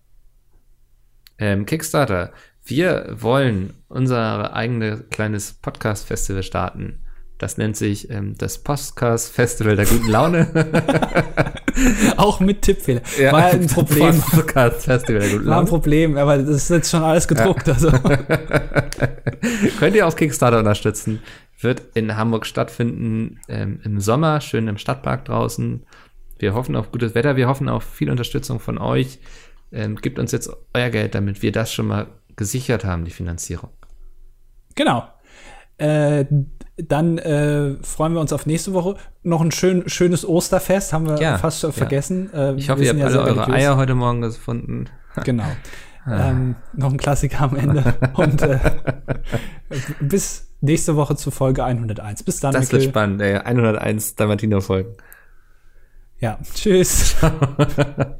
Ähm, Kickstarter. Wir wollen unser eigenes kleines Podcast-Festival starten. Das nennt sich ähm, das Podcast-Festival der guten Laune. Auch mit Tippfehler. Ja, War ein Problem. Podcast-Festival der guten Laune. War ein Problem, aber das ist jetzt schon alles gedruckt. Ja. Also. Könnt ihr auf Kickstarter unterstützen wird in Hamburg stattfinden ähm, im Sommer, schön im Stadtpark draußen. Wir hoffen auf gutes Wetter, wir hoffen auf viel Unterstützung von euch. Ähm, gebt uns jetzt euer Geld, damit wir das schon mal gesichert haben, die Finanzierung. Genau. Äh, dann äh, freuen wir uns auf nächste Woche. Noch ein schön, schönes Osterfest, haben wir ja, fast ja. vergessen. Äh, ich hoffe, ihr habt ja alle eure Eier heute Morgen gefunden. Genau. Ah. Ähm, noch ein Klassiker am Ende. Und äh, bis nächste Woche zu Folge 101. Bis dann. Das Mikkel. wird spannend, ey. 101 Dalmatiner-Folgen. Ja, tschüss.